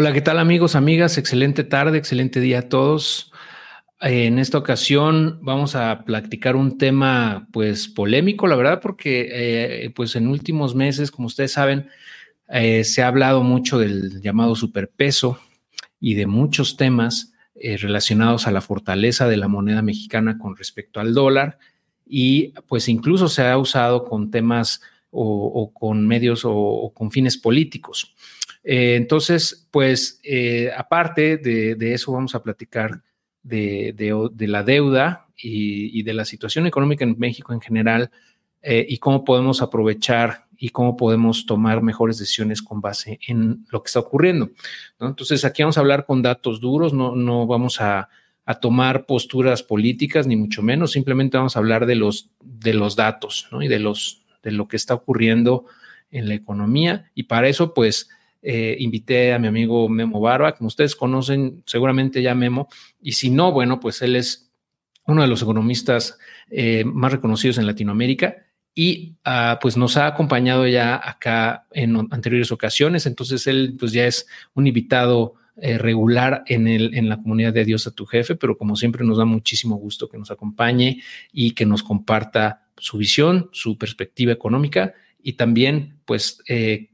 Hola, ¿qué tal amigos, amigas? Excelente tarde, excelente día a todos. En esta ocasión vamos a platicar un tema pues polémico, la verdad, porque eh, pues en últimos meses, como ustedes saben, eh, se ha hablado mucho del llamado superpeso y de muchos temas eh, relacionados a la fortaleza de la moneda mexicana con respecto al dólar y pues incluso se ha usado con temas o, con medios o, con fines políticos. Eh, entonces, pues aparte de, eso vamos a platicar de, la deuda y, de la situación económica en México en general y cómo podemos aprovechar y cómo podemos tomar mejores decisiones con base en lo que está ocurriendo. Entonces, aquí vamos a hablar con datos duros, no, no vamos a, tomar posturas políticas, ni mucho menos, simplemente vamos a hablar de los, de los datos y de, los, de lo que está ocurriendo en la economía. Y para eso, pues, eh, invité a mi amigo Memo Barba, como ustedes conocen seguramente ya Memo, y si no, bueno, pues él es uno de los economistas eh, más reconocidos en Latinoamérica y ah, pues nos ha acompañado ya acá en anteriores ocasiones, entonces él pues ya es un invitado eh, regular en, el, en la comunidad de Dios a tu jefe, pero como siempre nos da muchísimo gusto que nos acompañe y que nos comparta su visión, su perspectiva económica y también pues eh,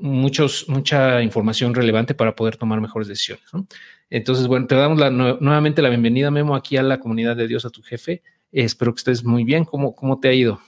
muchos, mucha información relevante para poder tomar mejores decisiones. Entonces, bueno, te damos nuevamente la bienvenida, Memo, aquí a la comunidad de Dios a tu jefe. espero que estés muy bien. ¿Cómo, cómo te ha ido?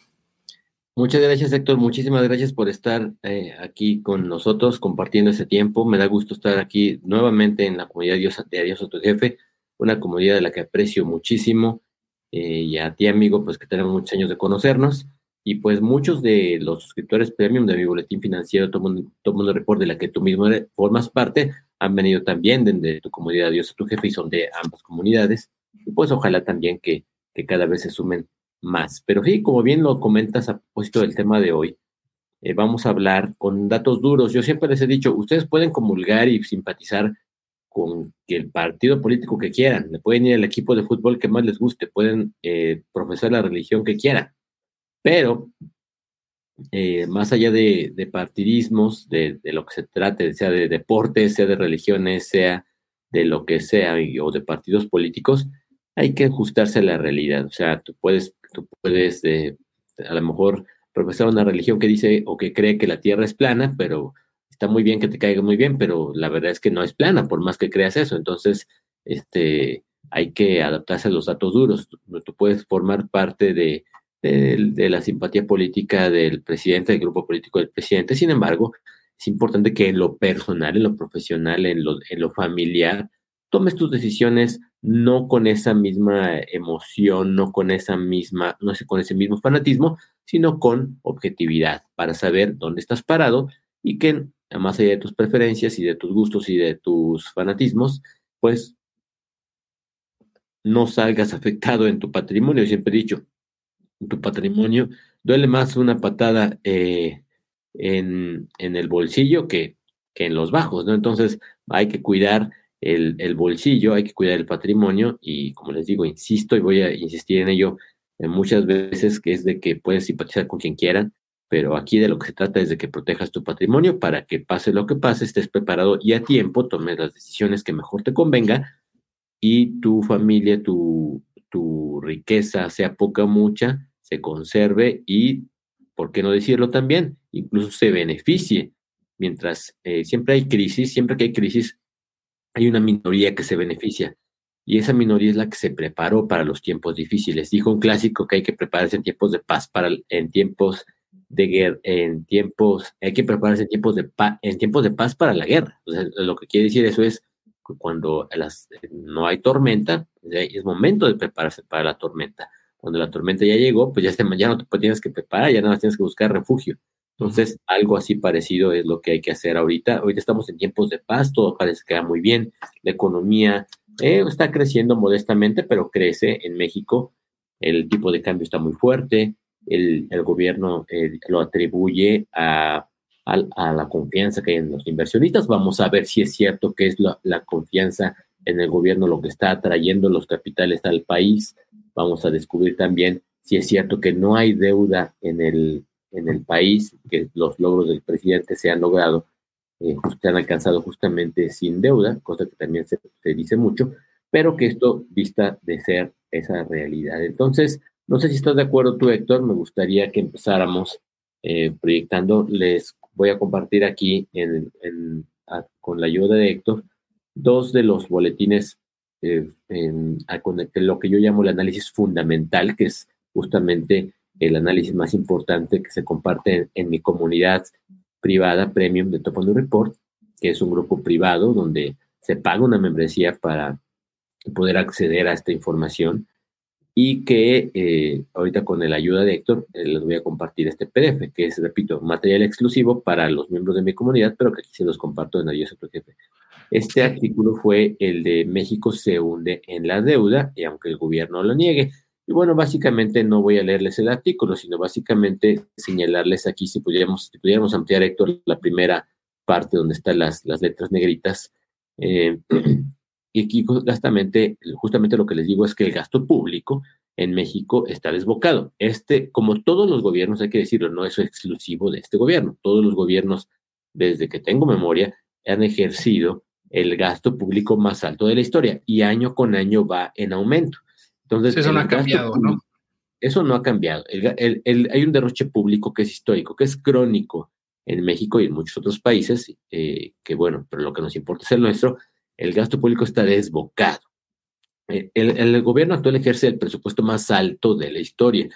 Muchas gracias, Héctor. Muchísimas gracias por estar eh, aquí con nosotros compartiendo ese tiempo. Me da gusto estar aquí nuevamente en la comunidad de Dios a tu jefe, una comunidad de la que aprecio muchísimo. Eh, y a ti, amigo, pues que tenemos muchos años de conocernos. Y pues muchos de los suscriptores premium de mi boletín financiero, todo mundo, todo mundo report de la que tú mismo formas parte, han venido también de, tu comunidad Dios a tu jefe y son de ambas comunidades. Y pues ojalá también que, que cada vez se sumen más. Pero sí, como bien lo comentas a propósito del tema de hoy, eh, vamos a hablar con datos duros. Yo siempre les he dicho, ustedes pueden comulgar y simpatizar con el partido político que quieran, le pueden ir al equipo de fútbol que más les guste, pueden eh, profesar la religión que quieran, pero eh, más allá de, partidismos, de, lo que se trate, sea de deportes, sea de religiones, sea de lo que sea, o de partidos políticos, hay que ajustarse a la realidad. O sea, tú puedes Tú puedes eh, a lo mejor profesar una religión que dice o que cree que la Tierra es plana, pero está muy bien que te caiga muy bien, pero la verdad es que no es plana, por más que creas eso. Entonces, este, hay que adaptarse a los datos duros. Tú, puedes formar parte de, de, la simpatía política del presidente, del grupo político del presidente. Sin embargo, es importante que en lo personal, en lo profesional, en lo, en lo familiar, tomes tus decisiones no con esa misma emoción, no con esa misma, no sé, con ese mismo fanatismo, sino con objetividad para saber dónde estás parado y que más allá de tus preferencias y de tus gustos y de tus fanatismos, pues no salgas afectado en tu patrimonio. Siempre he dicho, tu patrimonio duele más una patada eh, en, el bolsillo que, que en los bajos, ¿no? Entonces hay que cuidar el, bolsillo, hay que cuidar el patrimonio y como les digo, insisto y voy a insistir en ello en muchas veces, que es de que puedes simpatizar con quien quieran, pero aquí de lo que se trata es de que protejas tu patrimonio para que pase lo que pase, estés preparado y a tiempo tomes las decisiones que mejor te convenga y tu familia, tu, tu riqueza, sea poca o mucha, se conserve y, ¿por qué no decirlo también? Incluso se beneficie. Mientras eh, siempre hay crisis, siempre que hay crisis, hay una minoría que se beneficia y esa minoría es la que se preparó para los tiempos difíciles. Dijo un clásico que hay que prepararse en tiempos de paz para en tiempos de guerra, en tiempos hay que prepararse en tiempos de paz, en tiempos de paz para la guerra. lo que quiere decir eso es cuando las, no hay tormenta, es momento de prepararse para la tormenta. Cuando la tormenta ya llegó, pues ya, ya no te tienes que preparar, ya nada más tienes que buscar refugio. Entonces, algo así parecido es lo que hay que hacer ahorita. Ahorita estamos en tiempos de paz, todo parece que va muy bien. La economía eh, está creciendo modestamente, pero crece en México. El tipo de cambio está muy fuerte. El, gobierno eh, lo atribuye a, la confianza que hay en los inversionistas. Vamos a ver si es cierto que es la, confianza en el gobierno lo que está atrayendo los capitales al país. Vamos a descubrir también si es cierto que no hay deuda en el en el país, que los logros del presidente se han logrado eh, se han alcanzado justamente sin deuda, cosa que también se, dice mucho, pero que esto vista de ser esa realidad. Entonces, no sé si estás de acuerdo tú, Héctor, me gustaría que empezáramos eh, proyectando. Voy a compartir aquí en, con la ayuda de Héctor dos de los boletines eh, en, lo que yo llamo el análisis fundamental, que es justamente el análisis más importante que se comparte en, mi comunidad privada premium de Top Report, que es un grupo privado donde se paga una membresía para poder acceder a esta información y que eh, ahorita con la ayuda de Héctor eh, les voy a compartir este PDF, que es, repito, material exclusivo para los miembros de mi comunidad, pero que aquí se los comparto en Adiós a jefe. Este artículo fue el de México se hunde en la deuda, y aunque el gobierno lo niegue, y bueno, básicamente no voy a leerles el artículo, sino básicamente señalarles aquí, si pudiéramos, si pudiéramos ampliar, Héctor, la primera parte donde están las, las letras negritas. Eh, y aquí justamente, justamente lo que les digo es que el gasto público en México está desbocado. Este, como todos los gobiernos, hay que decirlo, no es exclusivo de este gobierno. Todos los gobiernos, desde que tengo memoria, han ejercido el gasto público más alto de la historia y año con año va en aumento. Entonces, eso no ha cambiado, ¿no? Eso no ha cambiado. hay un derroche público que es histórico, que es crónico en México y en muchos otros países, eh, que bueno, pero lo que nos importa es el nuestro, el gasto público está desbocado. Eh, el, gobierno actual ejerce el presupuesto más alto de la historia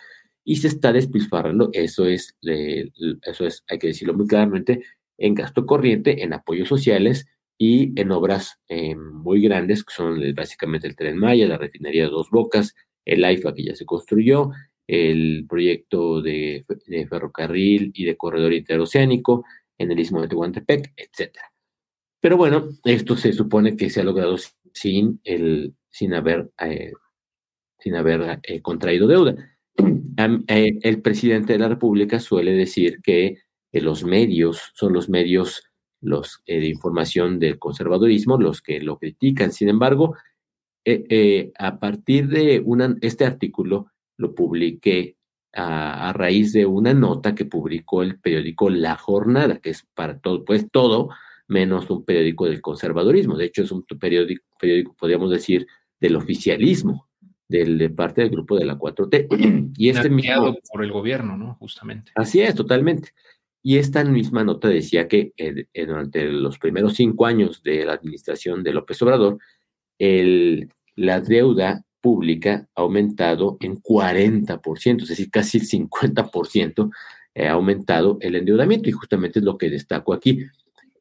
y se está despilfarrando, eso es, eso es, hay que decirlo muy claramente, en gasto corriente, en apoyos sociales y en obras eh, muy grandes, que son básicamente el Tren Maya, la refinería de Dos Bocas, el AIFA que ya se construyó, el proyecto de, ferrocarril y de corredor interoceánico en el istmo de Tehuantepec, etc. Pero bueno, esto se supone que se ha logrado sin, el, sin haber, eh, sin haber eh, contraído deuda. el presidente de la República suele decir que los medios son los medios los eh, de información del conservadurismo, los que lo critican. Sin embargo, eh, eh, a partir de una, este artículo lo publiqué a, raíz de una nota que publicó el periódico La Jornada, que es para todo, pues todo menos un periódico del conservadurismo. De hecho, es un periódico, periódico podríamos decir, del oficialismo, del, de parte del grupo de la 4T. y este mismo, por el gobierno, ¿no? Justamente. Así es, totalmente. Y esta misma nota decía que eh, eh, durante los primeros cinco años de la administración de López Obrador, el, la deuda pública ha aumentado en 40%, es decir, casi el 50% ha aumentado el endeudamiento y justamente es lo que destaco aquí.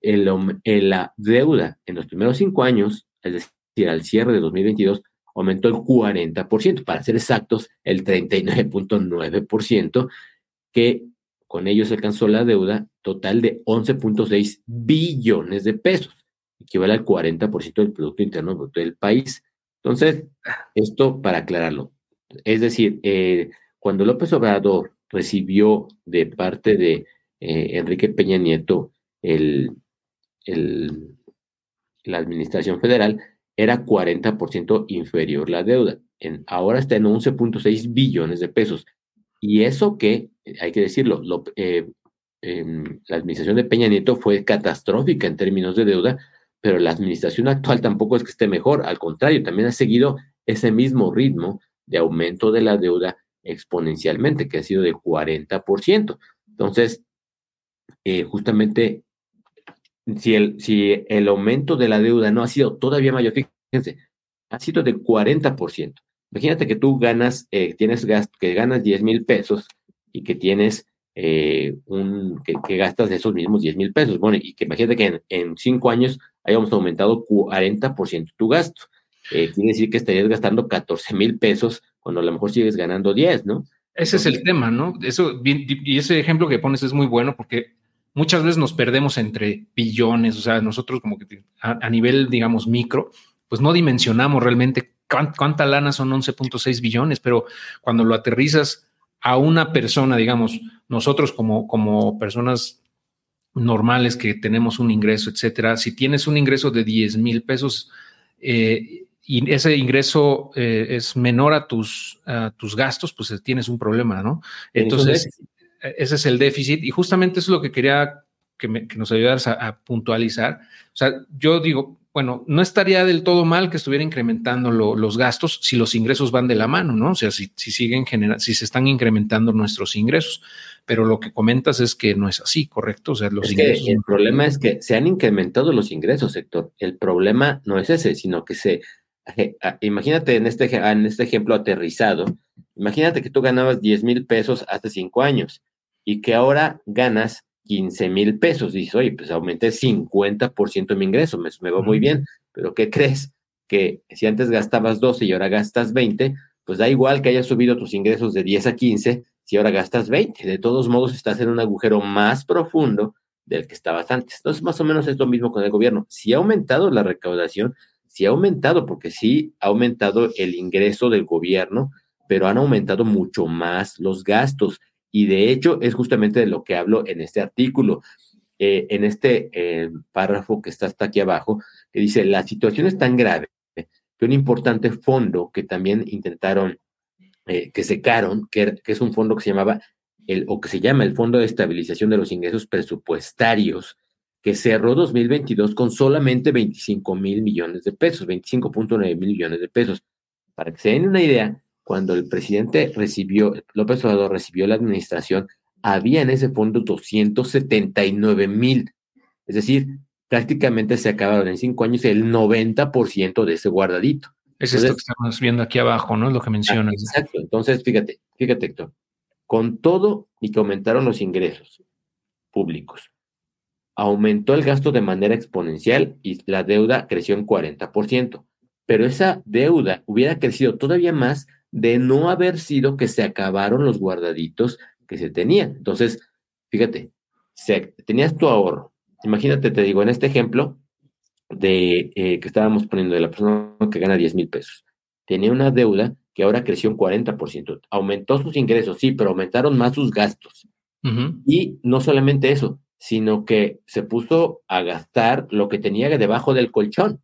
El, la deuda en los primeros cinco años, es decir, al cierre de 2022, aumentó el 40%, para ser exactos, el 39.9%, que con ellos alcanzó la deuda total de 11.6 billones de pesos, equivale al 40% del Producto Interno Bruto del país. Entonces, esto para aclararlo. Es decir, eh, cuando López Obrador recibió de parte de eh, Enrique Peña Nieto el, la administración federal, era 40% inferior la deuda. Ahora está en 11.6 billones de pesos. Y eso que, hay que decirlo, eh, em, la administración de Peña Nieto fue catastrófica en términos de deuda, pero la administración actual tampoco es que esté mejor, al contrario, también ha seguido ese mismo ritmo de aumento de la deuda exponencialmente, que ha sido de 40%. Entonces, eh, justamente, si el, si el aumento de la deuda no ha sido todavía mayor, fíjense, ha sido de 40%. Imagínate que tú ganas, eh, tienes que ganas 10 mil pesos y que tienes eh, un, que, gastas esos mismos 10 mil pesos. Bueno, y que imagínate que en, cinco años hayamos aumentado 40% tu gasto. Eh, quiere decir que estarías gastando 14 mil pesos cuando a lo mejor sigues ganando 10, ¿no? Ese es el tema, ¿no? Eso, y ese ejemplo que pones es muy bueno porque muchas veces nos perdemos entre billones, o sea, nosotros como que a nivel, digamos, micro, pues no dimensionamos realmente cuánta lana son 11.6 billones, pero cuando lo aterrizas a una persona, digamos, nosotros como, como personas normales que tenemos un ingreso, etcétera, si tienes un ingreso de 10 mil pesos eh, y ese ingreso eh, es menor a tus, a tus gastos, pues tienes un problema, ¿no? Entonces, ese es el déficit y justamente eso es lo que quería que, nos ayudaras a, puntualizar. O sea, yo digo, bueno, no estaría del todo mal que estuviera incrementando los gastos si los ingresos van de la mano, ¿no? O sea, si, siguen generando, si se están incrementando nuestros ingresos. Pero lo que comentas es que no es así, ¿correcto? O sea, los ingresos. el problema es que se han incrementado los ingresos, sector. El problema no es ese, sino que se. Imagínate en este, en este ejemplo aterrizado, imagínate que tú ganabas 10 mil pesos hace cinco años y que ahora ganas 15 mil pesos. Dices, oye, pues aumenté 50% mi ingreso, me, me va muy bien, pero ¿qué crees? Que si antes gastabas 12 y ahora gastas 20, pues da igual que hayas subido tus ingresos de 10 a 15 si ahora gastas 20. De todos modos, estás en un agujero más profundo del que estabas antes. Entonces, más o menos es lo mismo con el gobierno. Si ha aumentado la recaudación, si ha aumentado, porque sí ha aumentado el ingreso del gobierno, pero han aumentado mucho más los gastos. Y de hecho es justamente de lo que hablo en este artículo, eh, en este eh, párrafo que está hasta aquí abajo, que dice, la situación es tan grave que un importante fondo que también intentaron, eh, que secaron, que, que, es un fondo que se llamaba, el, o que se llama el Fondo de Estabilización de los Ingresos Presupuestarios, que cerró 2022 con solamente 25 mil millones de pesos, 25.9 mil millones de pesos. Para que se den una idea, cuando el presidente recibió, López Obrador recibió la administración, había en ese fondo 279 mil. Es decir, prácticamente se acabaron en cinco años el 90% de ese guardadito. Es esto que estamos viendo aquí abajo, ¿no? Es lo que mencionas. Exacto. Entonces, fíjate, fíjate, Héctor. Con todo y que aumentaron los ingresos públicos, aumentó el gasto de manera exponencial y la deuda creció en 40%. Pero esa deuda hubiera crecido todavía más de no haber sido que se acabaron los guardaditos que se tenían. Entonces, fíjate, tenías tu ahorro. Imagínate, te digo, en este ejemplo de eh, que estábamos poniendo de la persona que gana 10 mil pesos, tenía una deuda que ahora creció un 40%. Aumentó sus ingresos, sí, pero aumentaron más sus gastos. Y no solamente eso, sino que se puso a gastar lo que tenía debajo del colchón.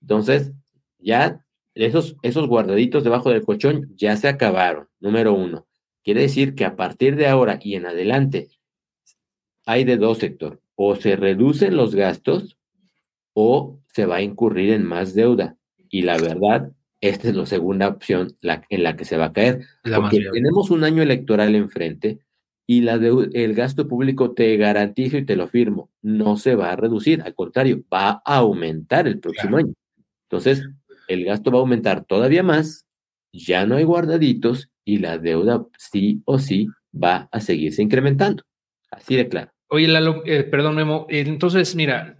Entonces, ya esos, esos guardaditos debajo del colchón ya se acabaron, número uno. Quiere decir que a partir de ahora y en adelante hay de dos sectores. O se reducen los gastos o se va a incurrir en más deuda. Y la verdad, esta es la segunda opción en la que se va a caer. porque tenemos un año electoral enfrente y la el gasto público te garantizo y te lo firmo, no se va a reducir, al contrario, va a aumentar el próximo año. Entonces, el gasto va a aumentar todavía más, ya no hay guardaditos y la deuda sí o sí va a seguirse incrementando. Así de claro. Oye, Lalo, eh, perdón, Memo. Entonces, mira,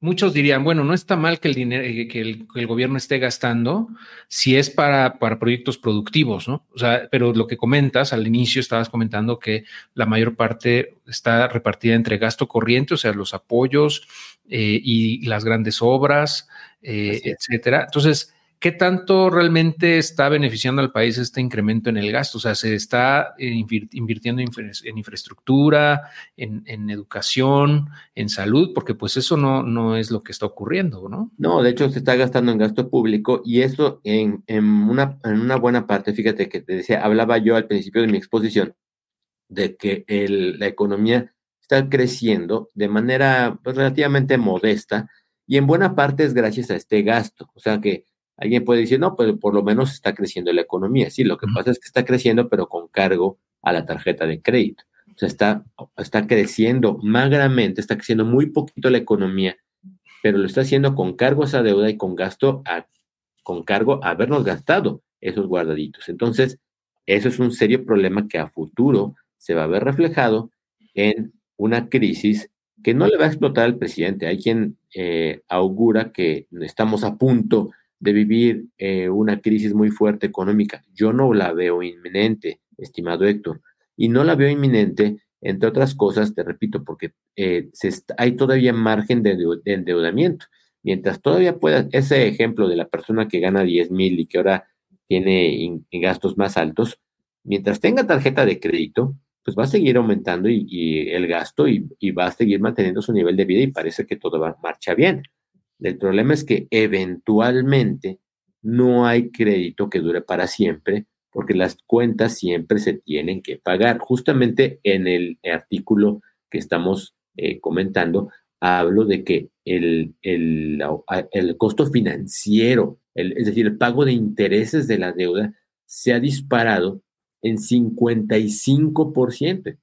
muchos dirían, bueno, no está mal que el dinero, eh, que el, gobierno esté gastando si es para, para proyectos productivos, ¿no? O sea, pero lo que comentas al inicio, estabas comentando que la mayor parte está repartida entre gasto corriente, o sea, los apoyos eh, y las grandes obras, eh, etcétera. Entonces, ¿qué tanto realmente está beneficiando al país este incremento en el gasto? O sea, ¿se está eh, invirtiendo en infraestructura, en, educación, en salud? Porque pues eso no, no es lo que está ocurriendo, ¿no? No, de hecho se está gastando en gasto público y eso en, una, en una buena parte, fíjate que te decía, hablaba yo al principio de mi exposición de que la economía está creciendo de manera pues, relativamente modesta, y en buena parte es gracias a este gasto. O sea que alguien puede decir, no, pues por lo menos está creciendo la economía. Sí, lo que pasa es que está creciendo, pero con cargo a la tarjeta de crédito. O sea, está, está creciendo magramente, está creciendo muy poquito la economía, pero lo está haciendo con cargo a esa deuda y con gasto, a, con cargo a habernos gastado esos guardaditos. Entonces, eso es un serio problema que a futuro se va a ver reflejado en una crisis que no le va a explotar al presidente. Hay quien eh, augura que estamos a punto de vivir eh, una crisis muy fuerte económica. Yo no la veo inminente, estimado Héctor, y no la veo inminente, entre otras cosas, te repito, porque eh, hay todavía margen de, endeudamiento. Mientras todavía pueda, ese ejemplo de la persona que gana 10 mil y que ahora tiene gastos más altos, mientras tenga tarjeta de crédito, pues va a seguir aumentando y, el gasto y, va a seguir manteniendo su nivel de vida y parece que todo va, marcha bien. El problema es que eventualmente no hay crédito que dure para siempre porque las cuentas siempre se tienen que pagar. Justamente en el artículo que estamos eh, comentando, hablo de que el, el, el costo financiero, es decir, el pago de intereses de la deuda, se ha disparado en 55%.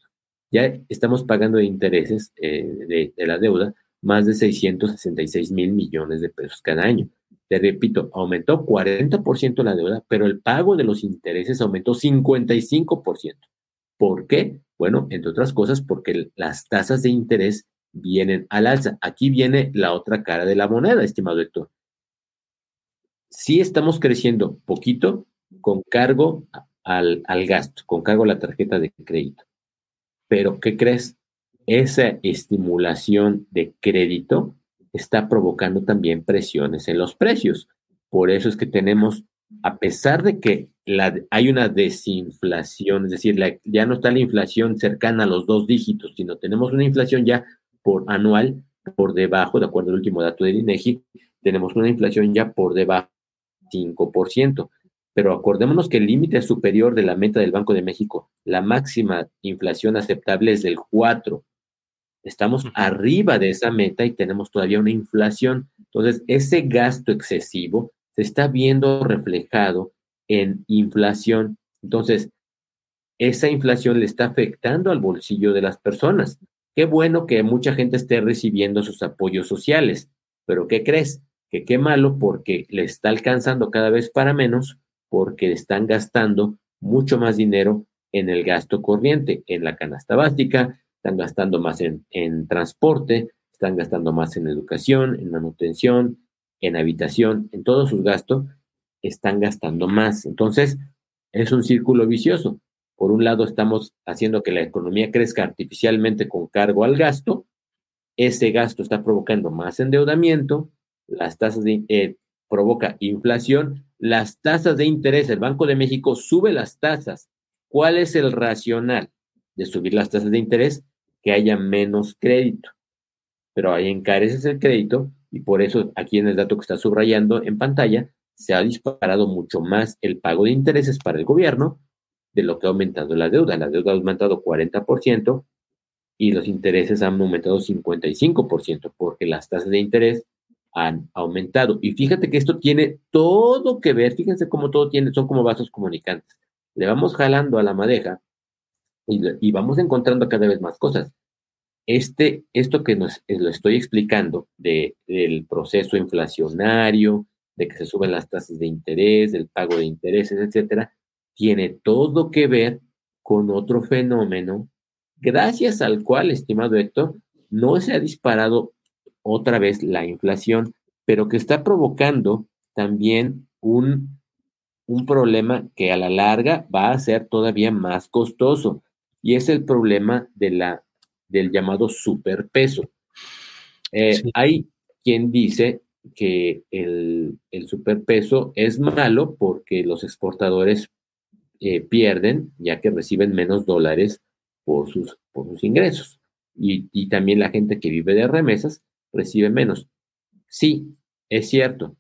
Ya estamos pagando de intereses de, de la deuda más de 666 mil millones de pesos cada año. Te repito, aumentó 40% la deuda, pero el pago de los intereses aumentó 55%. ¿Por qué? Bueno, entre otras cosas, porque las tasas de interés vienen al alza. Aquí viene la otra cara de la moneda, estimado Héctor. Sí estamos creciendo poquito con cargo al, al gasto, con cargo a la tarjeta de crédito. Pero, ¿qué crees? Esa estimulación de crédito está provocando también presiones en los precios. Por eso es que tenemos, a pesar de que hay una desinflación, es decir, ya no está la inflación cercana a los dos dígitos, sino tenemos una inflación ya por anual por debajo, de acuerdo al último dato del INEGI, tenemos una inflación ya por debajo del 5%. Pero acordémonos que el límite superior de la meta del Banco de México, la máxima inflación aceptable es del 4. Estamos arriba de esa meta y tenemos todavía una inflación. Entonces, ese gasto excesivo se está viendo reflejado en inflación. Entonces, esa inflación le está afectando al bolsillo de las personas. Qué bueno que mucha gente esté recibiendo sus apoyos sociales, pero ¿qué crees? Que qué malo porque le está alcanzando cada vez para menos porque están gastando mucho más dinero en el gasto corriente, en la canasta básica, están gastando más en, transporte, están gastando más en educación, en manutención, en habitación, en todos sus gastos, están gastando más. Entonces, es un círculo vicioso. Por un lado, estamos haciendo que la economía crezca artificialmente con cargo al gasto. Ese gasto está provocando más endeudamiento, las tasas de, eh, provoca inflación, las tasas de interés, el Banco de México sube las tasas. ¿Cuál es el racional de subir las tasas de interés? que haya menos crédito. Pero ahí encareces el crédito y por eso aquí en el dato que está subrayando en pantalla se ha disparado mucho más el pago de intereses para el gobierno de lo que ha aumentado la deuda. La deuda ha aumentado 40% y los intereses han aumentado 55% porque las tasas de interés han aumentado. Y fíjate que esto tiene todo que ver, fíjense cómo todo tiene, son como vasos comunicantes. Le vamos jalando a la madeja y, vamos encontrando cada vez más cosas. Este, esto que nos eh, lo estoy explicando de, del proceso inflacionario, de que se suben las tasas de interés, del pago de intereses, etcétera, tiene todo que ver con otro fenómeno, gracias al cual, estimado Héctor, no se ha disparado otra vez la inflación, pero que está provocando también un, un problema que a la larga va a ser todavía más costoso y es el problema de la, del llamado superpeso. Eh, hay quien dice que el, superpeso es malo porque los exportadores eh, pierden, ya que reciben menos dólares por sus, por sus ingresos. Y, y, también la gente que vive de remesas recibe menos. Sí, es cierto,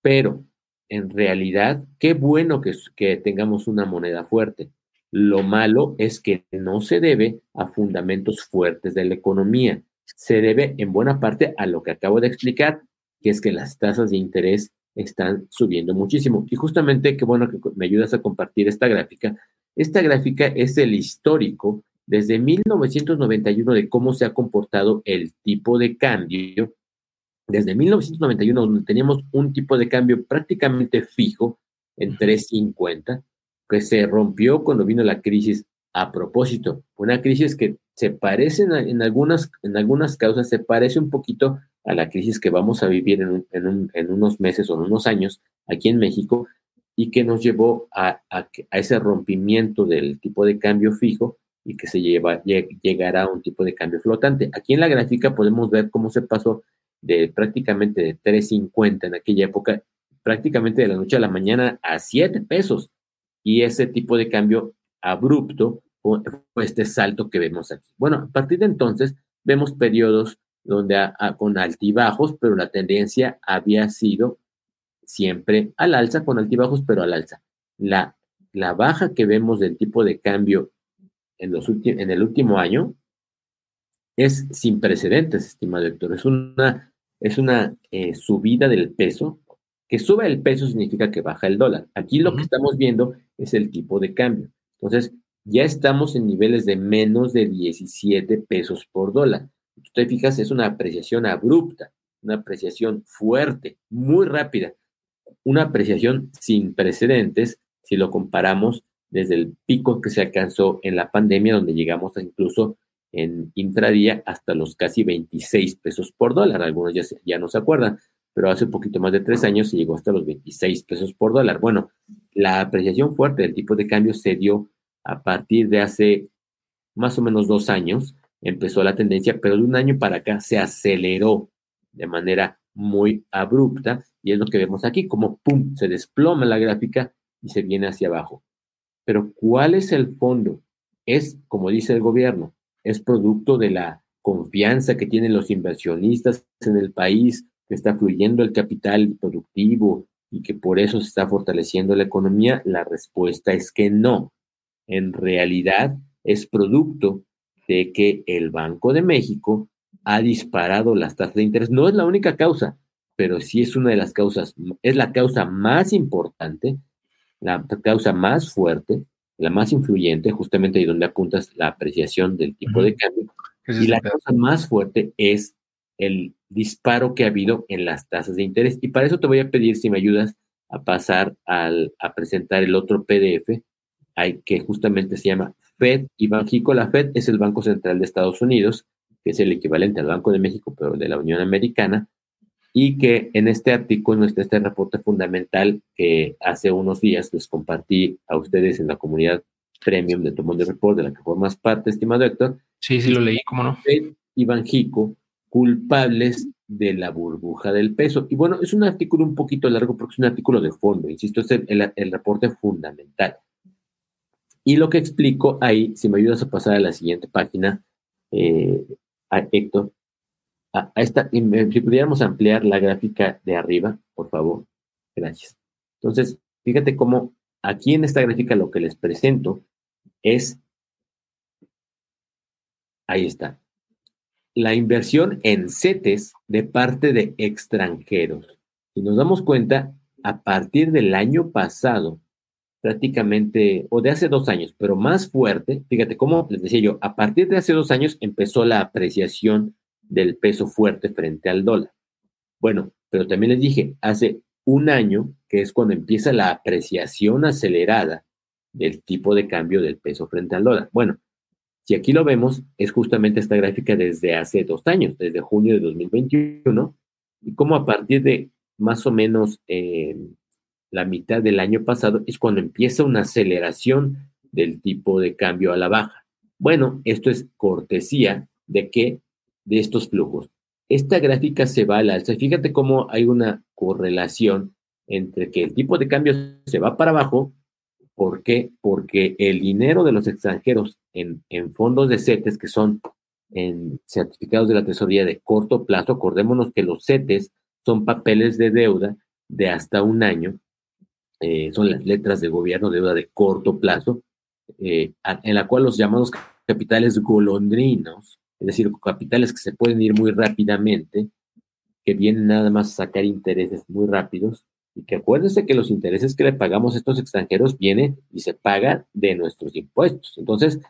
pero en realidad, qué bueno que, que tengamos una moneda fuerte. Lo malo es que no se debe a fundamentos fuertes de la economía, se debe en buena parte a lo que acabo de explicar, que es que las tasas de interés están subiendo muchísimo. Y justamente, qué bueno que me ayudas a compartir esta gráfica. Esta gráfica es el histórico desde 1991 de cómo se ha comportado el tipo de cambio. Desde 1991, donde teníamos un tipo de cambio prácticamente fijo en 350, que se rompió cuando vino la crisis a propósito. Una crisis que se parece en, algunas, en algunas causas, se parece un poquito a la crisis que vamos a vivir en, en, unos meses o en unos años aquí en México y que nos llevó a, a, ese rompimiento del tipo de cambio fijo y que se llegará a un tipo de cambio flotante. Aquí en la gráfica podemos ver cómo se pasó de prácticamente de 3.50 en aquella época, prácticamente de la noche a la mañana a 7 pesos y ese tipo de cambio abrupto fue este salto que vemos aquí. Bueno, a partir de entonces vemos periodos donde con altibajos, pero la tendencia había sido siempre al alza, con altibajos, pero al alza. La, la baja que vemos del tipo de cambio en, los en el último año es sin precedentes, estimado Héctor. Es una, es una eh, subida del peso. Que sube el peso significa que baja el dólar. Aquí lo que estamos viendo es el tipo de cambio. Entonces, ya estamos en niveles de menos de 17 pesos por dólar. Si te fijas, es una apreciación abrupta, una apreciación fuerte, muy rápida, una apreciación sin precedentes si lo comparamos desde el pico que se alcanzó en la pandemia, donde llegamos incluso en intradía hasta los casi 26 pesos por dólar. Algunos ya, no se acuerdan, pero hace un poquito más de tres años se llegó hasta los 26 pesos por dólar. Bueno, la apreciación fuerte del tipo de cambio se dio a partir de hace más o menos dos años, empezó la tendencia, pero de un año para acá se aceleró de manera muy abrupta y es lo que vemos aquí, como pum, se desploma la gráfica y se viene hacia abajo. Pero ¿cuál es el fondo? Es, como dice el gobierno, es producto de la confianza que tienen los inversionistas en el país, que está fluyendo el capital productivo y que por eso se está fortaleciendo la economía. La respuesta es que no. En realidad es producto de que el Banco de México ha disparado las tasas de interés. No es la única causa, pero sí es una de las causas, es la causa más importante, la causa más fuerte, la más influyente, justamente ahí donde apuntas la apreciación del tipo de cambio. Y la causa más fuerte es el disparo que ha habido en las tasas de interés. Y para eso te voy a pedir si me ayudas a pasar al, a presentar el otro PDF, hay, que justamente se llama FED y Banjico. La FED es el Banco Central de Estados Unidos, que es el equivalente al Banco de México, pero de la Unión Americana, y que en este artículo, está este reporte fundamental que hace unos días les compartí a ustedes en la comunidad premium de Tomón de Report, de la que formas parte, estimado Héctor. Sí, sí, lo leí, cómo no. Y Banjico, culpables de la burbuja del peso. Y bueno, es un artículo un poquito largo porque es un artículo de fondo, insisto, es el, el reporte fundamental. Y lo que explico ahí, si me ayudas a pasar a la siguiente página, eh, a Héctor, a, esta, si pudiéramos ampliar la gráfica de arriba, por favor. Gracias. Entonces, fíjate cómo aquí en esta gráfica lo que les presento es, ahí está, la inversión en CETES de parte de extranjeros. Si nos damos cuenta, a partir del año pasado, prácticamente, o de hace dos años, pero más fuerte, fíjate cómo les decía yo, a partir de hace dos años empezó la apreciación del peso fuerte frente al dólar. Bueno, pero también les dije, hace un año, que es cuando empieza la apreciación acelerada del tipo de cambio del peso frente al dólar. Bueno, si aquí lo vemos, es justamente esta gráfica desde hace dos años, desde junio de 2021, y como a partir de más o menos eh, la mitad del año pasado es cuando empieza una aceleración del tipo de cambio a la baja. Bueno, esto es cortesía de que de estos flujos. Esta gráfica se va al alza. Fíjate cómo hay una correlación entre que el tipo de cambio se va para abajo. ¿Por qué? Porque el dinero de los extranjeros en, en fondos de CETES, que son en certificados de la tesorería de corto plazo, acordémonos que los CETES son papeles de deuda de hasta un año eh, son las letras de gobierno, deuda de corto plazo, eh, en la cual los llamados capitales golondrinos, es decir, capitales que se pueden ir muy rápidamente, que vienen nada más a sacar intereses muy rápidos, y que acuérdense que los intereses que le pagamos a estos extranjeros vienen y se pagan de nuestros impuestos. Entonces,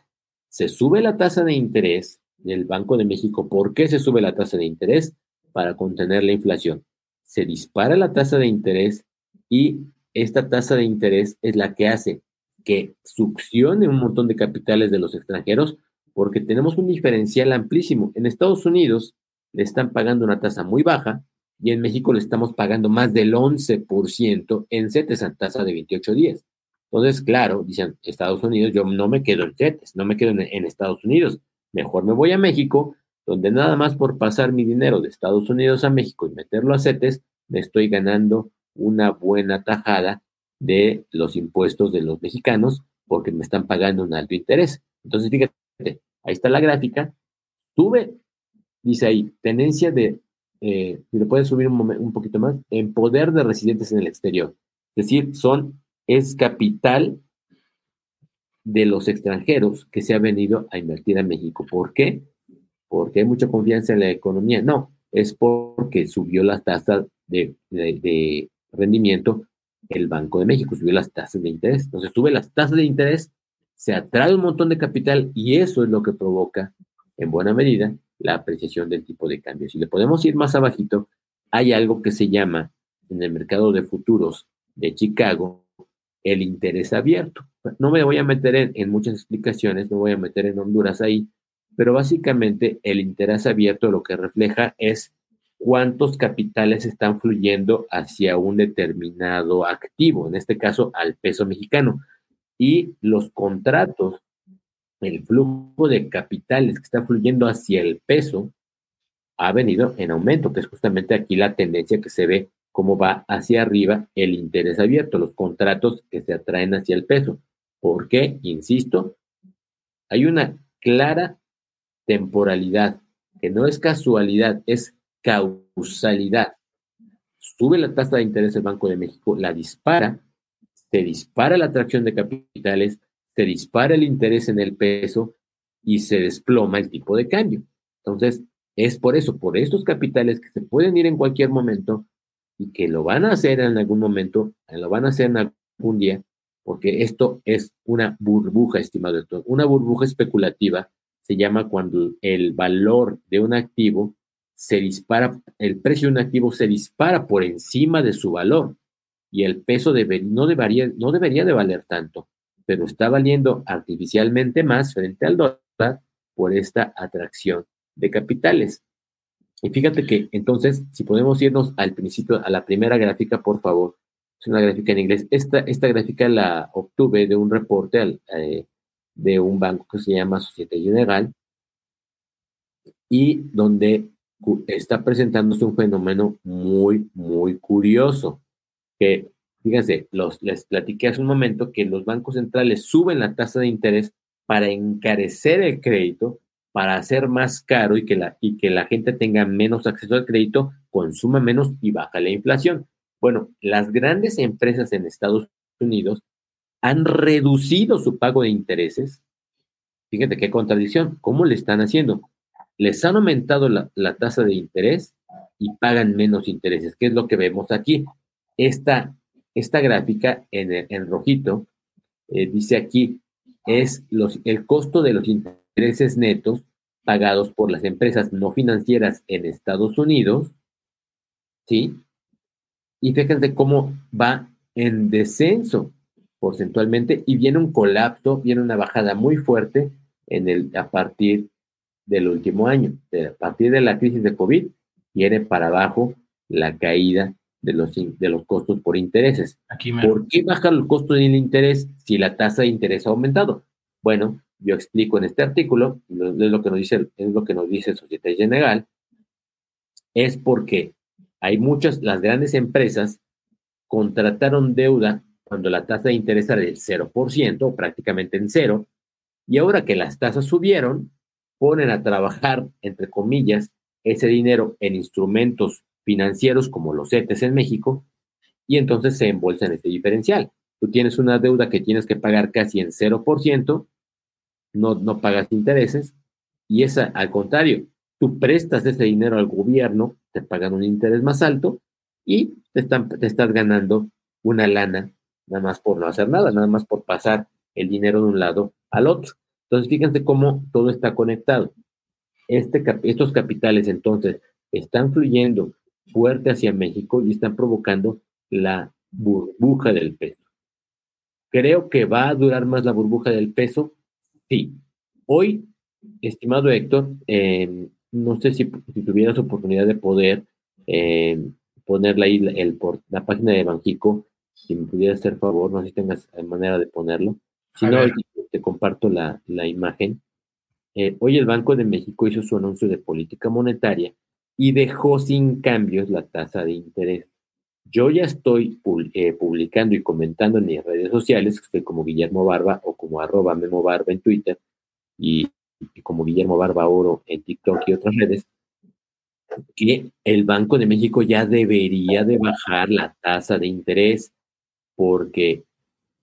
se sube la tasa de interés del Banco de México. ¿Por qué se sube la tasa de interés? Para contener la inflación. Se dispara la tasa de interés y esta tasa de interés es la que hace que succione un montón de capitales de los extranjeros porque tenemos un diferencial amplísimo. En Estados Unidos le están pagando una tasa muy baja y en México le estamos pagando más del 11% en CETES a tasa de 28 días. Entonces, claro, dicen Estados Unidos, yo no me quedo en CETES, no me quedo en, en Estados Unidos, mejor me voy a México, donde nada más por pasar mi dinero de Estados Unidos a México y meterlo a CETES, me estoy ganando una buena tajada de los impuestos de los mexicanos porque me están pagando un alto interés. Entonces, fíjate, ahí está la gráfica. Sube, dice ahí, tenencia de, eh, si le puedes subir un, poquito más, en poder de residentes en el exterior. Es decir, son, es capital de los extranjeros que se ha venido a invertir a México. ¿Por qué? porque hay mucha confianza en la economía. No, es porque subió las tasas de, de rendimiento el Banco de México, subió las tasas de interés. Entonces sube las tasas de interés, se atrae un montón de capital y eso es lo que provoca, en buena medida, la apreciación del tipo de cambio. Si le podemos ir más abajito, hay algo que se llama en el mercado de futuros de Chicago el interés abierto. No me voy a meter en, en muchas explicaciones, no voy a meter en Honduras ahí, pero básicamente el interés abierto lo que refleja es cuántos capitales están fluyendo hacia un determinado activo, en este caso al peso mexicano. Y los contratos, el flujo de capitales que está fluyendo hacia el peso, ha venido en aumento, que es justamente aquí la tendencia que se ve cómo va hacia arriba el interés abierto, los contratos que se atraen hacia el peso. ¿Por qué? Insisto, hay una clara temporalidad, que no es casualidad, es causalidad. Sube la tasa de interés del Banco de México, la dispara, se dispara la atracción de capitales, se dispara el interés en el peso y se desploma el tipo de cambio. Entonces, es por eso, por estos capitales que se pueden ir en cualquier momento y que lo van a hacer en algún momento, lo van a hacer en algún día, porque esto es una burbuja, estimado doctor. Una burbuja especulativa se llama cuando el valor de un activo se dispara, el precio de un activo se dispara por encima de su valor y el peso no, debería, no debería de valer tanto, pero está valiendo artificialmente más frente al dólar por esta atracción de capitales. Y fíjate que entonces, si podemos irnos al principio, a la primera gráfica, por favor, es una gráfica en inglés. Esta, esta gráfica la obtuve de un reporte eh, de un banco que se llama Societe General y donde está presentándose un fenómeno muy, muy curioso. Que, fíjense, los, les platiqué hace un momento que los bancos centrales suben la tasa de interés para encarecer el crédito, para hacer más caro y que la, y que la gente tenga menos acceso al crédito, consuma menos y baja la inflación. Bueno, las grandes empresas en Estados Unidos han reducido su pago de intereses. Fíjate qué contradicción. ¿Cómo le están haciendo? les han aumentado la, tasa de interés y pagan menos intereses, que es lo que vemos aquí. Esta, esta gráfica en, en rojito eh, dice aquí, es los, el costo de los intereses netos pagados por las empresas no financieras en Estados Unidos, ¿sí? Y fíjense cómo va en descenso porcentualmente y viene un colapso, viene una bajada muy fuerte en el, a partir del último año. A partir de la crisis de COVID, viene para abajo la caída de los, de los costos por intereses. ¿Por qué baja el costo del interés si la tasa de interés ha aumentado? Bueno, yo explico en este artículo, es lo que nos dice, es lo que nos dice Societe General, es porque hay muchas, las grandes empresas contrataron deuda cuando la tasa de interés era del 0%, prácticamente en cero, y ahora que las tasas subieron, ponen a trabajar, entre comillas, ese dinero en instrumentos financieros como los CETES en México y entonces se embolsa en este diferencial. Tú tienes una deuda que tienes que pagar casi en 0%, no, no pagas intereses y esa, al contrario, tú prestas ese dinero al gobierno, te pagan un interés más alto y te, están, te estás ganando una lana nada más por no hacer nada, nada más por pasar el dinero de un lado al otro. Entonces, fíjense cómo todo está conectado. Este, estos capitales, entonces, están fluyendo fuerte hacia México y están provocando la burbuja del peso. ¿Creo que va a durar más la burbuja del peso? Sí. Hoy, estimado Héctor, em, no sé si, tuvieras oportunidad de poder eh, ponerla ahí el, la página de Banjico, si me pudieras hacer favor, no sé si tengas manera de ponerlo. Si no, te comparto la, imagen. Eh, hoy el Banco de México hizo su anuncio de política monetaria y dejó sin cambios la tasa de interés. Yo ya estoy eh, publicando y comentando en mis redes sociales, estoy como Guillermo Barba o como arroba Memo Barba en Twitter y, y como Guillermo Barba Oro en TikTok y otras redes, que el Banco de México ya debería de bajar la tasa de interés porque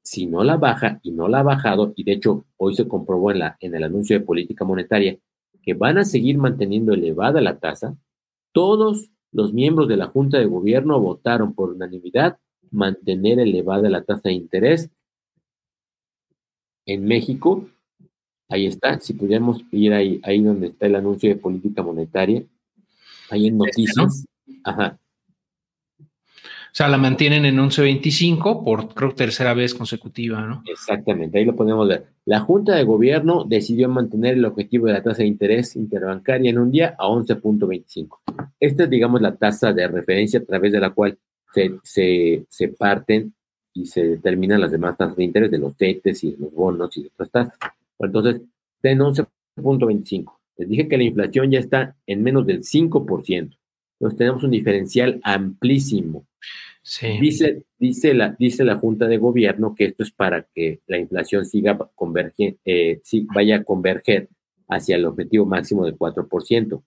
si no la baja y no la ha bajado, y de hecho hoy se comprobó en, la, en el anuncio de política monetaria que van a seguir manteniendo elevada la tasa. Todos los miembros de la Junta de Gobierno votaron por unanimidad mantener elevada la tasa de interés en México. Ahí está, si pudiéramos ir ahí, ahí donde está el anuncio de política monetaria, ahí en este, noticias. Ajá. O sea, la mantienen en 11.25 por creo tercera vez consecutiva, ¿no? Exactamente, ahí lo podemos ver. La Junta de Gobierno decidió mantener el objetivo de la tasa de interés interbancaria en un día a 11.25. Esta es, digamos, la tasa de referencia a través de la cual se, se, parten y se determinan las demás tasas de interés de los TETES y de los bonos y de otras tasas. Entonces, está en 11.25. Les dije que la inflación ya está en menos del 5%. Entonces tenemos un diferencial amplísimo. Dice, dice, la, dice la Junta de Gobierno que esto es para que la inflación siga converge, eh, vaya a converger hacia el objetivo máximo del 4%.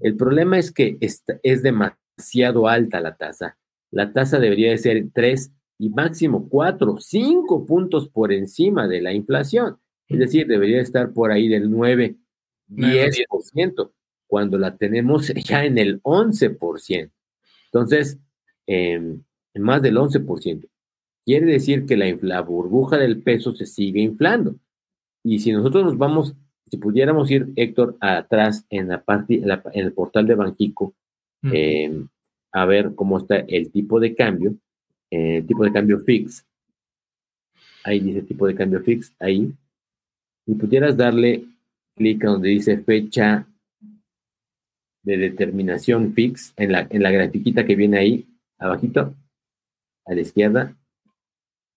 El problema es que es demasiado alta la tasa. La tasa debería de ser 3 y máximo 4, 5 puntos por encima de la inflación. Es decir, debería estar por ahí del 9, 10% cuando la tenemos ya en el 11%. Entonces, em, más del 11%. Quiere decir que la, burbuja del peso se sigue inflando. Y si nosotros nos vamos, si pudiéramos ir, Héctor, atrás en la parte, en, el portal de Banjico, em, a ver cómo está el tipo de cambio, el eh, tipo de cambio fix. Ahí dice tipo de cambio fix, ahí. Y pudieras darle clic a donde dice fecha de determinación fix en la, en la grafiquita que viene ahí, abajito, a la izquierda,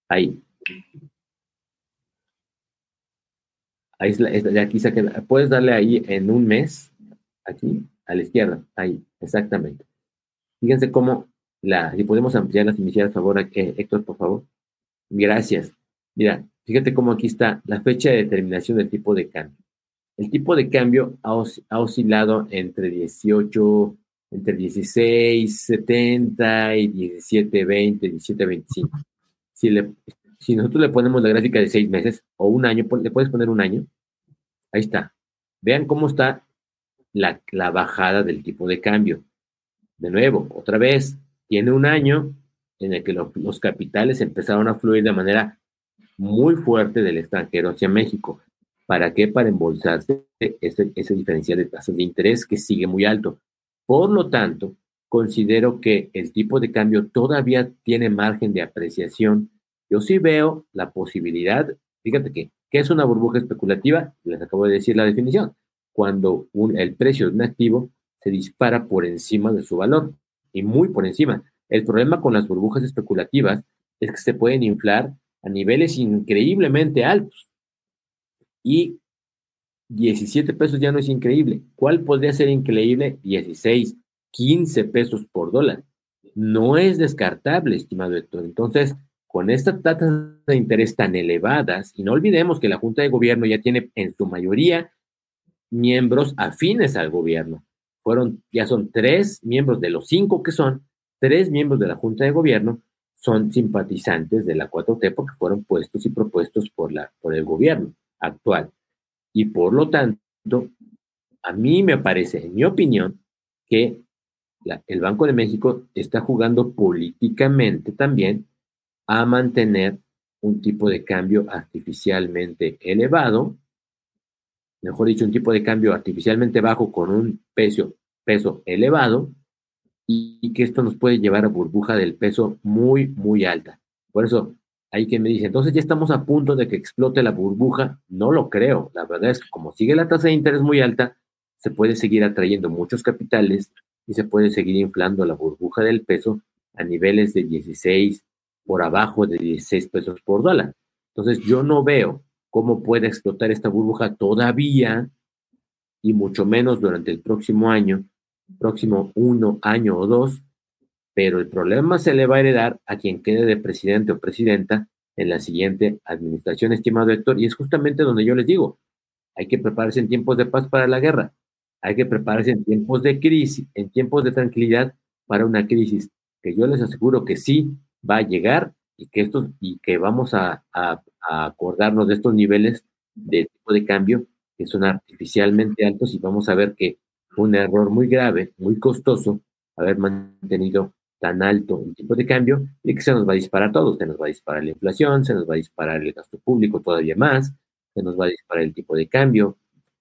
ahí. Ahí es la, de aquí saca, puedes darle ahí en un mes, aquí, a la izquierda, ahí, exactamente. Fíjense cómo la, si podemos ampliar las iniciales, por favor, eh, Héctor, por favor. Gracias. Mira, fíjate cómo aquí está la fecha de determinación del tipo de cambio. El tipo de cambio ha, oscilado entre 18, entre 16, 70 y 17, 20, 17, 25. Si, nosotros le ponemos la gráfica de seis meses o un año, le puedes poner un año. Ahí está. Vean cómo está la bajada del tipo de cambio. De nuevo, otra vez, tiene un año en el que los capitales empezaron a fluir de manera muy fuerte del extranjero hacia México. ¿Para qué? Para embolsarse ese, ese diferencial de tasas de interés que sigue muy alto. Por lo tanto, considero que el tipo de cambio todavía tiene margen de apreciación. Yo sí veo la posibilidad, fíjate que, ¿qué es una burbuja especulativa? Les acabo de decir la definición. Cuando el precio de un activo se dispara por encima de su valor y muy por encima. El problema con las burbujas especulativas es que se pueden inflar a niveles increíblemente altos y 17 pesos ya no es increíble. ¿Cuál podría ser increíble? 16, 15 pesos por dólar. No es descartable, estimado Héctor. Entonces, con estas tasas de interés tan elevadas, y no olvidemos que la Junta de Gobierno ya tiene en su mayoría miembros afines al gobierno. Fueron, ya son tres miembros de los cinco que son, tres miembros de la Junta de Gobierno son simpatizantes de la 4T porque fueron puestos y propuestos por, la, por el gobierno actual. Y por lo tanto, a mí me parece, en mi opinión, que el Banco de México está jugando políticamente también a mantener un tipo de cambio artificialmente elevado, mejor dicho, un tipo de cambio artificialmente bajo con un peso, peso elevado, y que esto nos puede llevar a burbuja del peso muy, muy alta. Por eso, hay quien me dice, entonces ya estamos a punto de que explote la burbuja. No lo creo. La verdad es que como sigue la tasa de interés muy alta, se puede seguir atrayendo muchos capitales y se puede seguir inflando la burbuja del peso a niveles de 16, por abajo de 16 pesos por dólar. Entonces yo no veo cómo puede explotar esta burbuja todavía y mucho menos durante el próximo año, próximo uno año o dos, pero el problema se le va a heredar a quien quede de presidente o presidenta en la siguiente administración, estimado Héctor, y es justamente donde yo les digo, hay que prepararse en tiempos de paz para la guerra, hay que prepararse en tiempos de crisis, en tiempos de tranquilidad para una crisis, que yo les aseguro que sí va a llegar y que esto y que vamos a, a acordarnos de estos niveles de tipo de cambio que son artificialmente altos y vamos a ver que un error muy grave, muy costoso, haber mantenido tan alto el tipo de cambio y que se nos va a disparar todo, se nos va a disparar la inflación, se nos va a disparar el gasto público todavía más, se nos va a disparar el tipo de cambio,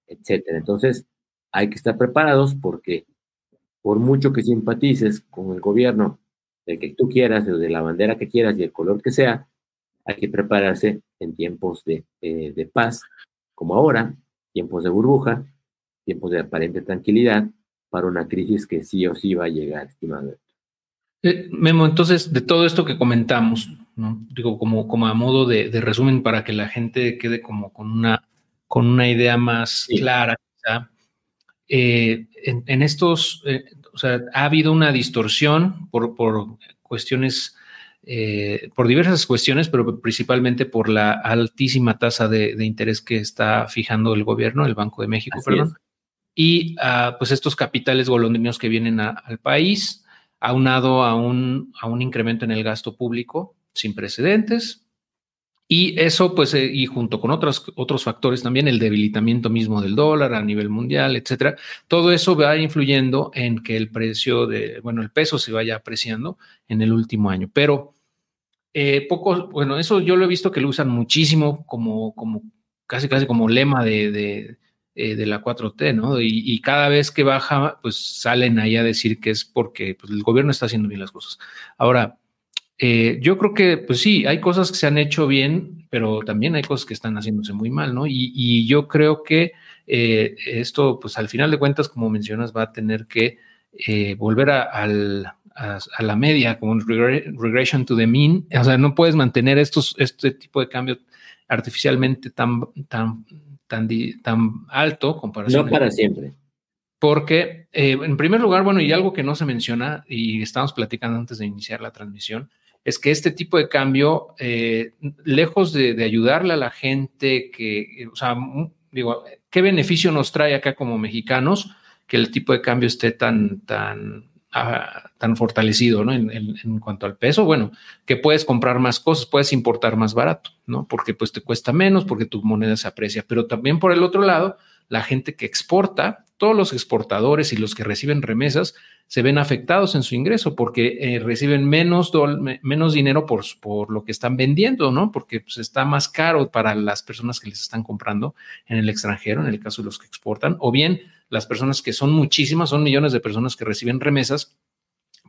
etcétera. Entonces, hay que estar preparados porque por mucho que simpatices con el gobierno del que tú quieras, de la bandera que quieras y el color que sea, hay que prepararse en tiempos de, eh, de paz, como ahora, tiempos de burbuja, tiempos de aparente tranquilidad, para una crisis que sí o sí va a llegar, estimado. Eh, Memo, entonces, de todo esto que comentamos, ¿no? digo, como, como a modo de, resumen para que la gente quede como con una, con una idea más clara, eh, en, estos, eh, o sea, ha habido una distorsión por, por cuestiones, por diversas cuestiones, pero principalmente por la altísima tasa de, interés que está fijando el gobierno, el Banco de México, perdón, y ah, pues estos capitales golondrinos que vienen al país aunado a un, a un incremento en el gasto público sin precedentes. Y eso, pues, eh, y junto con otros, otros factores también, el debilitamiento mismo del dólar a nivel mundial, etcétera, todo eso va influyendo en que el precio de, bueno, el peso se vaya apreciando en el último año. Pero eh, bueno, eso yo lo he visto que lo usan muchísimo como, como casi, casi como lema de eh, de la 4T, ¿no? Y, cada vez que baja, pues salen ahí a decir que es porque pues, el gobierno está haciendo bien las cosas. Ahora, eh, yo creo que, pues sí, hay cosas que se han hecho bien, pero también hay cosas que están haciéndose muy mal, ¿no? Y, yo creo que eh, esto, pues al final de cuentas, como mencionas, va a tener que volver a, la media, como un regression to the mean. O sea, no puedes mantener estos, este tipo de cambio artificialmente tan, tan tan, tan alto comparación. No para siempre. Porque, eh, en primer lugar, bueno, y algo que no se menciona, y estamos platicando antes de iniciar la transmisión, es que este tipo de cambio, eh, lejos de, ayudarle a la gente que, o sea, digo, ¿qué beneficio nos trae acá como mexicanos que el tipo de cambio esté tan, tan, tan fortalecido, ¿no? En, en, cuanto al peso, bueno, que puedes comprar más cosas, puedes importar más barato. ¿no? Porque pues te cuesta menos, porque tu moneda se aprecia. Pero también por el otro lado, la gente que exporta, todos los exportadores y los que reciben remesas se ven afectados en su ingreso porque eh, reciben menos, menos dinero por, por, lo que están vendiendo, ¿no? Porque pues, está más caro para las personas que les están comprando en el extranjero, en el caso de los que exportan, o bien las personas que son muchísimas, son millones de personas que reciben remesas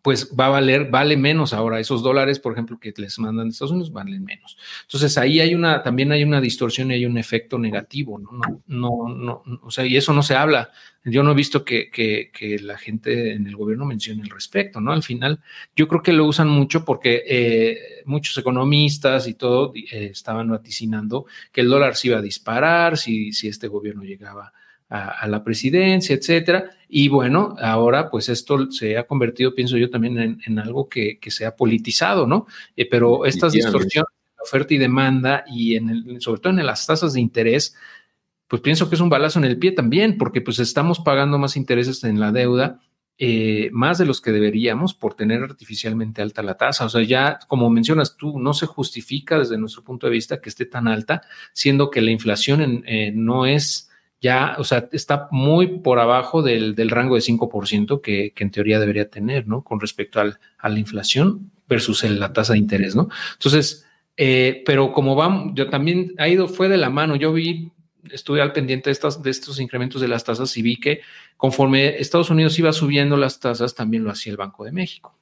pues va a valer, vale menos ahora. Esos dólares, por ejemplo, que les mandan de Estados Unidos, valen menos. Entonces ahí hay una, también hay una distorsión y hay un efecto negativo, ¿no? No, no, no, o sea, y eso no se habla. Yo no he visto que, que, que la gente en el gobierno mencione el respecto, ¿no? Al final, yo creo que lo usan mucho porque eh, muchos economistas y todo eh, estaban vaticinando que el dólar se iba a disparar si, si este gobierno llegaba a, la presidencia, etcétera. Y bueno, ahora pues esto se ha convertido, pienso yo, también en, algo que, se ha politizado, ¿no? Eh, pero estas distorsiones de oferta y demanda y en el, sobre todo en las tasas de interés, pues pienso que es un balazo en el pie también, porque pues estamos pagando más intereses en la deuda. Eh, más de los que deberíamos por tener artificialmente alta la tasa. O sea, ya como mencionas tú, no se justifica desde nuestro punto de vista que esté tan alta, siendo que la inflación eh, no es ya, o sea, está muy por abajo del, rango de 5% que, que, en teoría debería tener, ¿no? Con respecto al, a la inflación versus la tasa de interés, ¿no? Entonces, eh, pero como vamos, yo también ha ido, fue de la mano, yo vi, estuve al pendiente de, estas, de estos incrementos de las tasas y vi que conforme Estados Unidos iba subiendo las tasas, también lo hacía el Banco de México.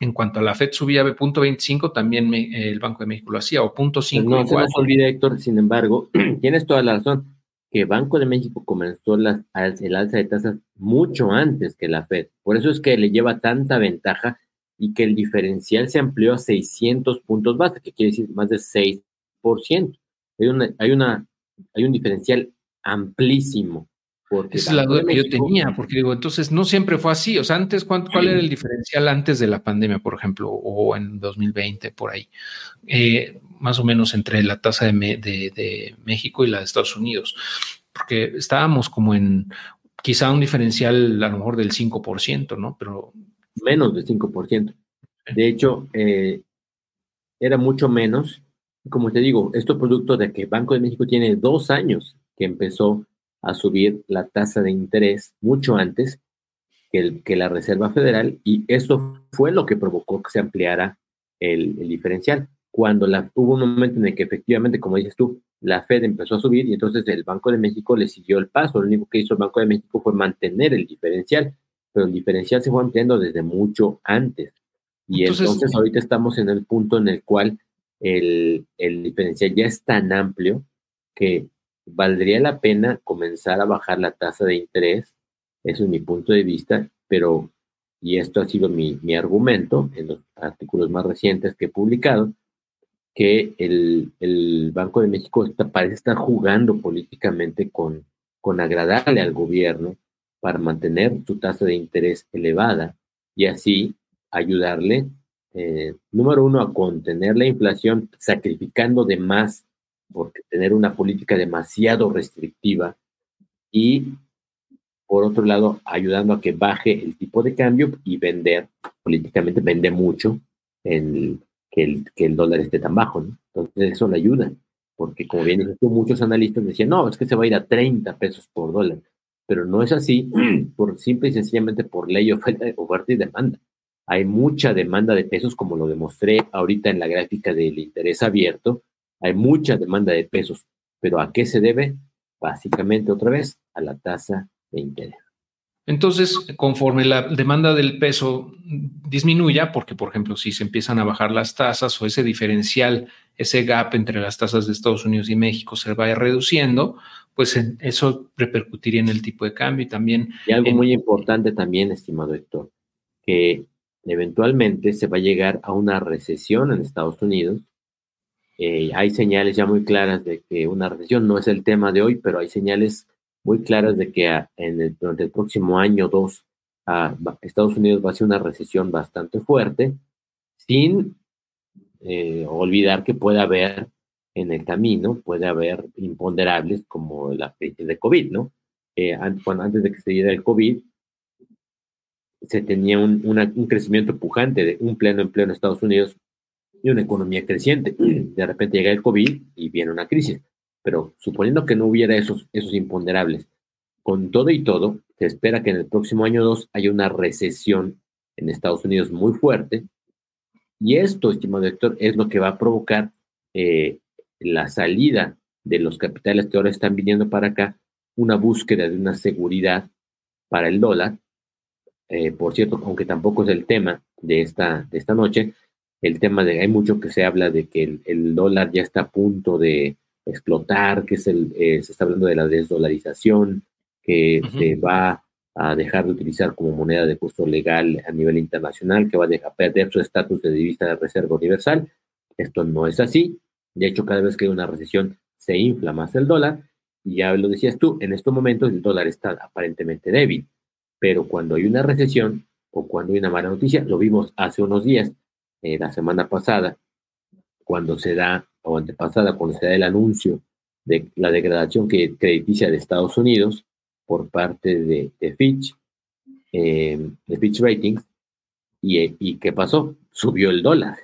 En cuanto a la FED subía de punto 25, también el Banco de México lo hacía, o punto 5. Pues no se nos olvide, Héctor, sin embargo, tienes toda la razón que Banco de México comenzó las, el alza de tasas mucho antes que la Fed. Por eso es que le lleva tanta ventaja y que el diferencial se amplió a 600 puntos base, que quiere decir más de 6%. Hay, una, hay, una, hay un diferencial amplísimo. Porque Esa es la duda que yo tenía, porque digo, entonces no siempre fue así. O sea, antes, ¿cuál, cuál era el diferencial antes de la pandemia, por ejemplo, o en 2020, por ahí? Eh, más o menos entre la tasa de, de, México y la de Estados Unidos, porque estábamos como en quizá un diferencial a lo mejor del 5%, ¿no? Pero... Menos del 5%. De hecho, eh, era mucho menos. Como te digo, esto es producto de que Banco de México tiene dos años que empezó a subir la tasa de interés mucho antes que, el, que la Reserva Federal y eso fue lo que provocó que se ampliara el, el diferencial. Cuando la, hubo un momento en el que efectivamente, como dices tú, la Fed empezó a subir y entonces el Banco de México le siguió el paso. Lo único que hizo el Banco de México fue mantener el diferencial, pero el diferencial se fue ampliando desde mucho antes. Y entonces, ahorita estamos en el punto en el cual el, el diferencial ya es tan amplio que valdría la pena comenzar a bajar la tasa de interés. Eso es mi punto de vista, pero, y esto ha sido mi, mi argumento en los artículos más recientes que he publicado, que el, el Banco de México está, parece estar jugando políticamente con, con agradarle al gobierno para mantener su tasa de interés elevada y así ayudarle, eh, número uno, a contener la inflación, sacrificando de más por tener una política demasiado restrictiva y, por otro lado, ayudando a que baje el tipo de cambio y vender, políticamente vende mucho que el, que el dólar esté tan bajo, ¿no? Entonces eso le ayuda, porque como bien dices muchos analistas decían, no, es que se va a ir a 30 pesos por dólar, pero no es así, por simple y sencillamente por ley oferta, oferta y demanda. Hay mucha demanda de pesos, como lo demostré ahorita en la gráfica del interés abierto, hay mucha demanda de pesos, pero ¿a qué se debe? Básicamente otra vez a la tasa de interés. Entonces, conforme la demanda del peso disminuya, porque por ejemplo, si se empiezan a bajar las tasas o ese diferencial, ese gap entre las tasas de Estados Unidos y México se vaya reduciendo, pues eso repercutiría en el tipo de cambio y también... Y algo muy importante también, estimado Héctor, que eventualmente se va a llegar a una recesión en Estados Unidos. Eh, hay señales ya muy claras de que una recesión no es el tema de hoy, pero hay señales muy claras de que el, durante el próximo año o dos Estados Unidos va a ser una recesión bastante fuerte, sin eh, olvidar que puede haber en el camino, puede haber imponderables como la crisis de COVID, ¿no? Eh, antes de que se diera el COVID, se tenía un, un crecimiento pujante de un pleno empleo en Estados Unidos y una economía creciente. De repente llega el COVID y viene una crisis. Pero suponiendo que no hubiera esos, esos imponderables, con todo y todo, se espera que en el próximo año 2 haya una recesión en Estados Unidos muy fuerte. Y esto, estimado Héctor, es lo que va a provocar eh, la salida de los capitales que ahora están viniendo para acá, una búsqueda de una seguridad para el dólar. Eh, por cierto, aunque tampoco es el tema de esta, de esta noche, el tema de, hay mucho que se habla de que el dólar ya está a punto de, explotar, que es el, eh, se está hablando de la desdolarización, que se va a dejar de utilizar como moneda de curso legal a nivel internacional, que va a dejar perder su estatus de divisa de reserva universal. Esto no es así. De hecho, cada vez que hay una recesión se infla más el dólar. Y ya lo decías tú, en estos momentos el dólar está aparentemente débil. Pero cuando hay una recesión o cuando hay una mala noticia, lo vimos hace unos días, eh, la semana pasada, cuando se da o antepasada, cuando se da el anuncio de la degradación que crediticia de Estados Unidos por parte de, Fitch, eh, de Fitch Ratings, y, y, ¿qué pasó? Subió el dólar.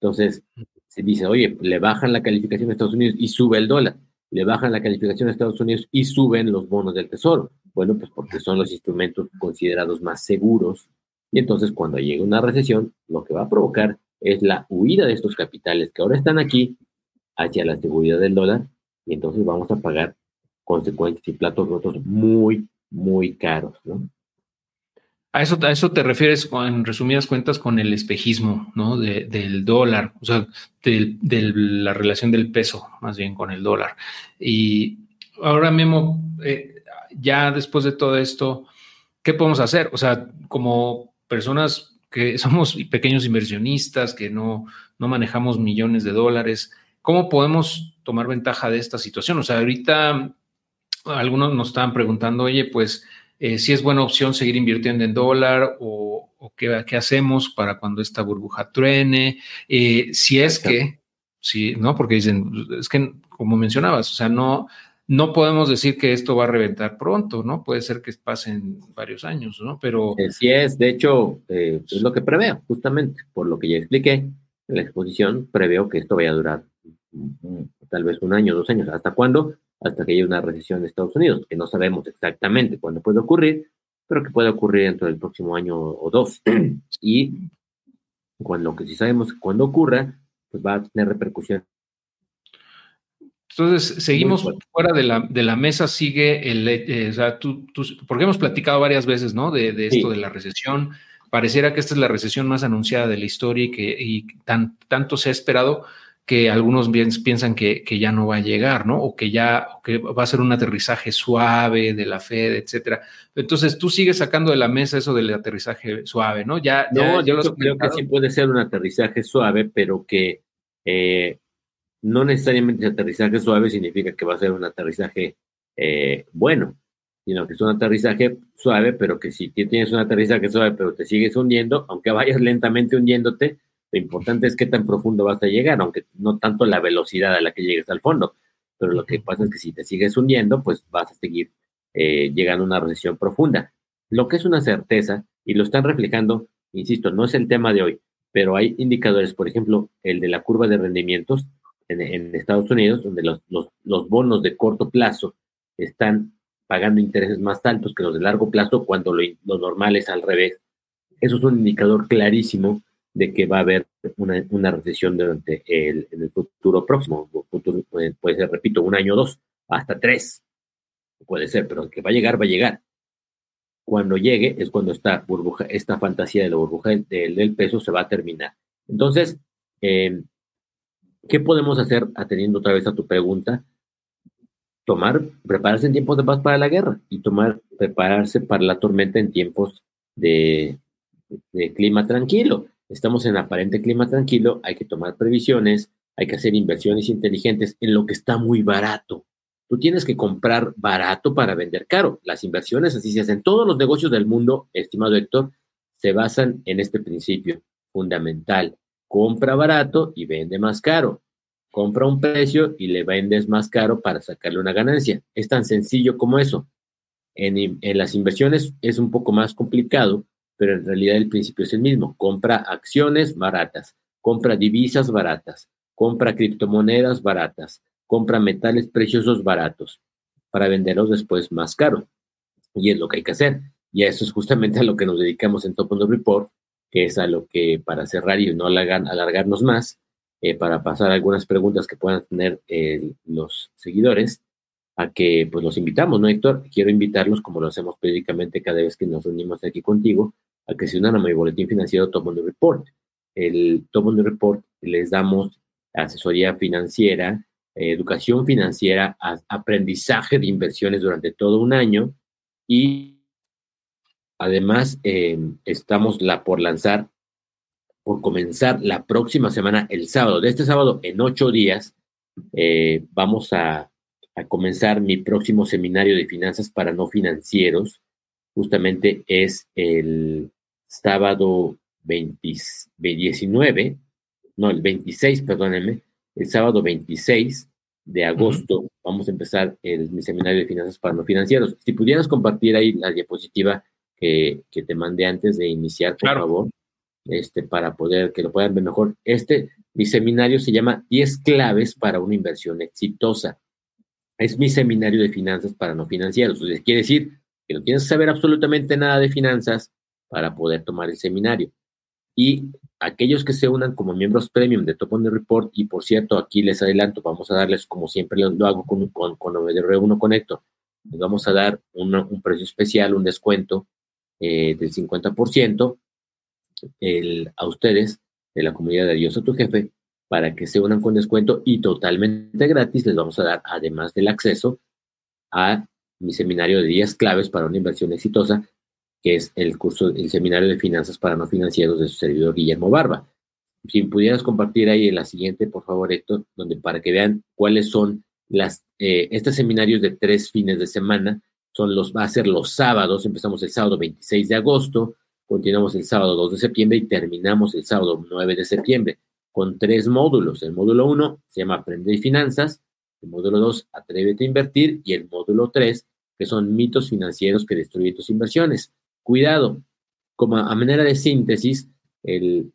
Entonces, se dice, oye, le bajan la calificación de Estados Unidos y sube el dólar. Le bajan la calificación de Estados Unidos y suben los bonos del tesoro. Bueno, pues porque son los instrumentos considerados más seguros. Y entonces, cuando llegue una recesión, lo que va a provocar es la huida de estos capitales que ahora están aquí hacia la seguridad del dólar y entonces vamos a pagar consecuencias y platos rotos muy, muy caros, ¿no? A eso, a eso te refieres, en resumidas cuentas, con el espejismo, ¿no? del dólar, o sea, de, la relación del peso, más bien con el dólar. Y ahora mismo, eh, ya después de todo esto, ¿qué podemos hacer? O sea, como personas que somos pequeños inversionistas, que no, no manejamos millones de dólares, ¿Cómo podemos tomar ventaja de esta situación? O sea, ahorita algunos nos estaban preguntando, oye, pues eh, si es buena opción seguir invirtiendo en dólar o, qué, qué, hacemos para cuando esta burbuja truene, eh, si es que, sí, ¿no? Porque dicen, es que como mencionabas, o sea, no, no podemos decir que esto va a reventar pronto, ¿no? Puede ser que pasen varios años, ¿no? Pero... Sí es, de hecho, eh, es lo que preveo, justamente, por lo que ya expliqué en la exposición, preveo que esto vaya a durar tal vez un año, dos años. ¿Hasta cuándo? hasta que haya una recesión en Estados Unidos, que no sabemos exactamente cuándo puede ocurrir, pero que puede ocurrir dentro del próximo año o dos. y cuando que si sabemos cuándo ocurra, pues va a tener repercusión. Entonces, seguimos fuera de la, de la mesa, sigue el, eh, o sea, tú, porque hemos platicado varias veces, ¿no? De, de esto de la recesión. Pareciera que esta es la recesión más anunciada de la historia y que y tan, tanto se ha esperado que algunos piensan que, ya no va a llegar, ¿no? O que ya que va a ser un aterrizaje suave de la Fed, etcétera. Entonces tú sigues sacando de la mesa eso del aterrizaje suave, ¿no? Ya, no, yo creo que sí puede ser un aterrizaje suave, pero que eh, no necesariamente aterrizaje suave significa que va a ser un aterrizaje eh, bueno, sino que es un aterrizaje suave, pero que si tienes un aterrizaje suave, pero te sigues hundiendo, aunque vayas lentamente hundiéndote, lo importante es qué tan profundo vas a llegar, aunque no tanto la velocidad a la que llegues al fondo. Pero lo que pasa es que si te sigues hundiendo, pues vas a seguir eh, llegando a una recesión profunda. Lo que es una certeza, y lo están reflejando, insisto, no es el tema de hoy, pero hay indicadores, por ejemplo, el de la curva de rendimientos en, Estados Unidos, donde los, los, bonos de corto plazo están pagando intereses más altos que los de largo plazo, cuando lo, lo normal es al revés. Eso es un indicador clarísimo de que va a haber una, recesión durante el, en el futuro próximo, futuro, puede, ser, repito, un año o dos, hasta tres, puede ser, pero que va a llegar, va a llegar. Cuando llegue es cuando esta burbuja, esta fantasía de la burbuja del, peso se va a terminar. Entonces, eh, ¿qué podemos hacer atendiendo otra vez a tu pregunta? Tomar, prepararse en tiempos de paz para la guerra y tomar, prepararse para la tormenta en tiempos de clima tranquilo estamos en aparente clima tranquilo, hay que tomar previsiones, hay que hacer inversiones inteligentes en lo que está muy barato. Tú tienes que comprar barato para vender caro. Las inversiones así se hacen. Todos los negocios del mundo, estimado Héctor, se basan en este principio fundamental. Compra barato y vende más caro. Compra un precio y le vendes más caro para sacarle una ganancia. Es tan sencillo como eso. En, las inversiones es un poco más complicado pero en realidad el principio es el mismo. Compra acciones baratas, compra divisas baratas, compra criptomonedas baratas, compra metales preciosos baratos para venderlos después más caro. Y es lo que hay que hacer. Y eso es justamente a lo que nos dedicamos en Top on the Report, que es a lo que para cerrar y no alargarnos más, eh, para pasar algunas preguntas que puedan tener eh, los seguidores, a que pues los invitamos, ¿no, Héctor? Quiero invitarlos, como lo hacemos periódicamente cada vez que nos reunimos aquí contigo, a que se unan a mi boletín financiero Top the Report. El Top the Report les damos asesoría financiera, eh, educación financiera, aprendizaje de inversiones durante todo un año y además em, estamos la, por lanzar, por comenzar la próxima semana, el sábado, de este sábado en ocho días, eh, vamos a a comenzar mi próximo seminario de finanzas para no financieros. Justamente es el sábado 19, no, el 26, perdónenme, el sábado 26 de agosto vamos a empezar el, mi seminario de finanzas para no financieros. Si pudieras compartir ahí la diapositiva que, que te mandé antes de iniciar, por favor, este, para poder que lo puedan ver mejor. Este, mi seminario se llama 10 claves para una inversión exitosa es mi seminario de finanzas para no financieros. Entonces, quiere decir que no tienes que saber absolutamente nada de finanzas para poder tomar el seminario. Y aquellos que se unan como miembros premium de Top on the Report, y por cierto, aquí les adelanto, vamos a darles, como siempre lo, hago con, con, con Reúno Conecto, les vamos a dar un precio especial, un descuento eh, del 50% el, a ustedes de la comunidad de Dios a tu jefe para que se unan con descuento y totalmente gratis les vamos a dar, además del acceso a mi seminario de 10 claves para una inversión exitosa, que es el curso, el seminario de finanzas para no financieros de su servidor Guillermo Barba. Si pudieras compartir ahí en la siguiente, por favor, Héctor, donde para que vean cuáles son las, eh, estos seminarios de tres fines de semana, son los, va a ser los sábados, empezamos el sábado 26 de agosto, continuamos el sábado 2 de septiembre y terminamos el sábado 9 de septiembre con tres módulos. El módulo 1 se llama Aprende y Finanzas, el módulo 2, Atrévete a Invertir y el módulo 3, que son mitos financieros que destruyen tus inversiones. Cuidado, como a manera de síntesis, el,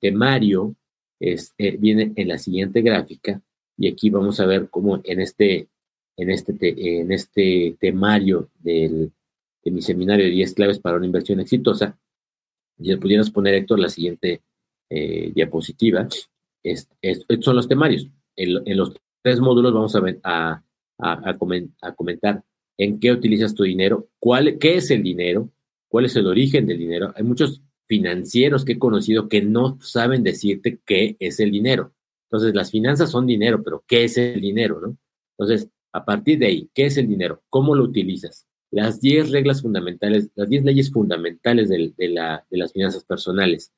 temario es, eh, viene en la siguiente gráfica y aquí vamos a ver cómo en este en este, en este temario del, de mi seminario de 10 claves para una inversión exitosa. Y le pudieras poner, Héctor, la siguiente eh, diapositiva. estos son los temarios. En, los tres módulos vamos a, a, a, comentar en qué utilizas tu dinero, cuál, qué es el dinero, cuál es el origen del dinero. Hay muchos financieros que he conocido que no saben decirte qué es el dinero. Entonces, las finanzas son dinero, pero ¿qué es el dinero? ¿no? Entonces, a partir de ahí, ¿qué es el dinero? ¿Cómo lo utilizas? Las 10 reglas fundamentales, las 10 leyes fundamentales de, la, de las finanzas personales.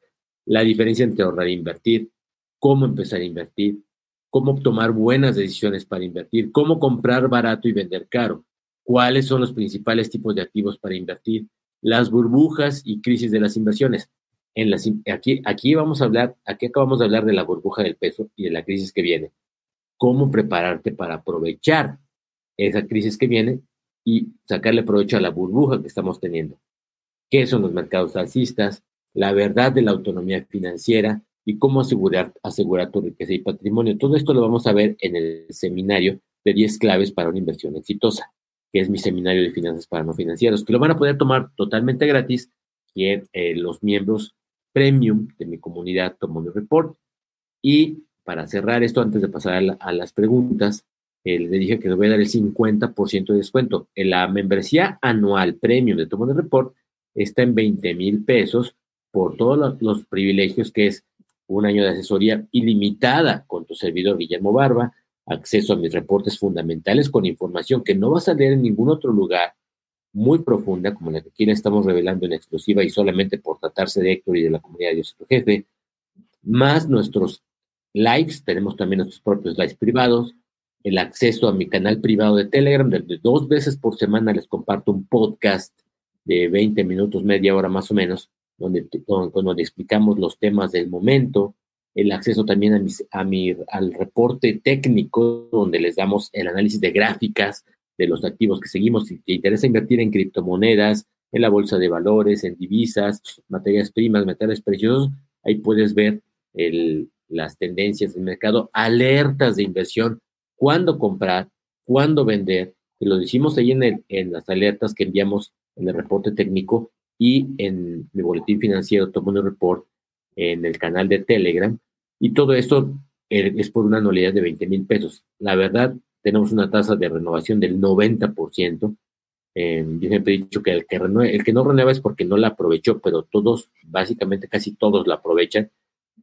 La diferencia entre ahorrar e invertir, cómo empezar a invertir, cómo tomar buenas decisiones para invertir, cómo comprar barato y vender caro, cuáles son los principales tipos de activos para invertir, las burbujas y crisis de las inversiones. En las, aquí, aquí vamos a hablar, aquí acabamos de hablar de la burbuja del peso y de la crisis que viene. Cómo prepararte para aprovechar esa crisis que viene y sacarle provecho a la burbuja que estamos teniendo. ¿Qué son los mercados alcistas? La verdad de la autonomía financiera y cómo asegurar, asegurar tu riqueza y patrimonio. Todo esto lo vamos a ver en el seminario de 10 claves para una inversión exitosa que es mi seminario de finanzas para no financieros, que lo van a poder tomar totalmente gratis quien, eh, los miembros premium de mi comunidad Tomo Report. Y para cerrar esto, antes de pasar a, las preguntas, eh, le dije que le voy a dar el 50% de descuento. En la membresía anual premium de Tomo Report está en 20 mil pesos por todos los privilegios que es un año de asesoría ilimitada con tu servidor Guillermo Barba, acceso a mis reportes fundamentales con información que no vas a leer en ningún otro lugar, muy profunda, como la que aquí le estamos revelando en exclusiva y solamente por tratarse de Héctor y de la comunidad de Dios Jefe, más nuestros likes, tenemos también nuestros propios likes privados, el acceso a mi canal privado de Telegram, donde dos veces por semana les comparto un podcast de 20 minutos, media hora más o menos, donde, donde explicamos los temas del momento, el acceso también a, a mi, al reporte técnico, donde les damos el análisis de gráficas de los activos que seguimos. Si te interesa invertir en criptomonedas, en la bolsa de valores, en divisas, materias primas, metales preciosos, ahí puedes ver el, las tendencias del mercado, alertas de inversión, cuándo comprar, cuándo vender. Que lo decimos ahí en, el, las alertas que enviamos en el reporte técnico y en mi boletín financiero, Tomo Report, en el canal de Telegram, y todo esto eh, es por una anualidad de 20 mil pesos. La verdad, tenemos una tasa de renovación del 90%. Eh, yo siempre he dicho que el que, el que no renueva es porque no la aprovechó, pero todos, básicamente casi todos la aprovechan.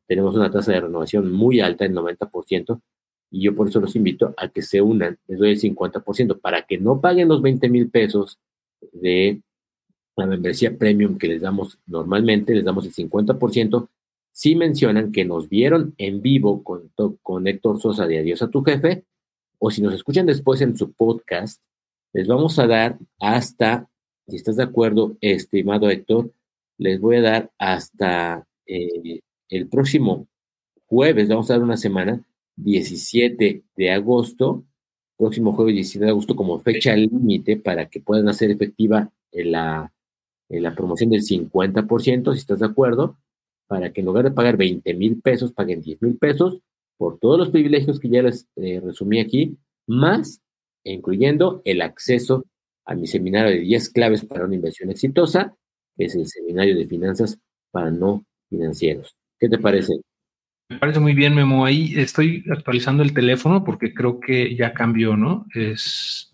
Tenemos una tasa de renovación muy alta, el 90%, y yo por eso los invito a que se unan, les doy el 50%, para que no paguen los 20 mil pesos de la membresía premium que les damos normalmente, les damos el 50% sí mencionan que nos vieron en vivo con, con Héctor Sosa de Adiós a tu jefe, o si nos escuchan después en su podcast, les vamos a dar hasta, si estás de acuerdo, estimado Héctor, les voy a dar hasta eh, el próximo jueves, vamos a dar una semana, 17 de agosto, próximo jueves 17 de agosto como fecha límite para que puedan hacer efectiva la, la promoción del 50%, si estás de acuerdo para que en lugar de pagar 20 mil pesos, paguen 10 mil pesos por todos los privilegios que ya les eh, resumí aquí, más incluyendo el acceso a mi seminario de 10 claves para una inversión exitosa, que es el seminario de finanzas para no financieros. ¿Qué te parece? Me parece muy bien, Memo. Ahí estoy actualizando el teléfono porque creo que ya cambió, ¿no? Es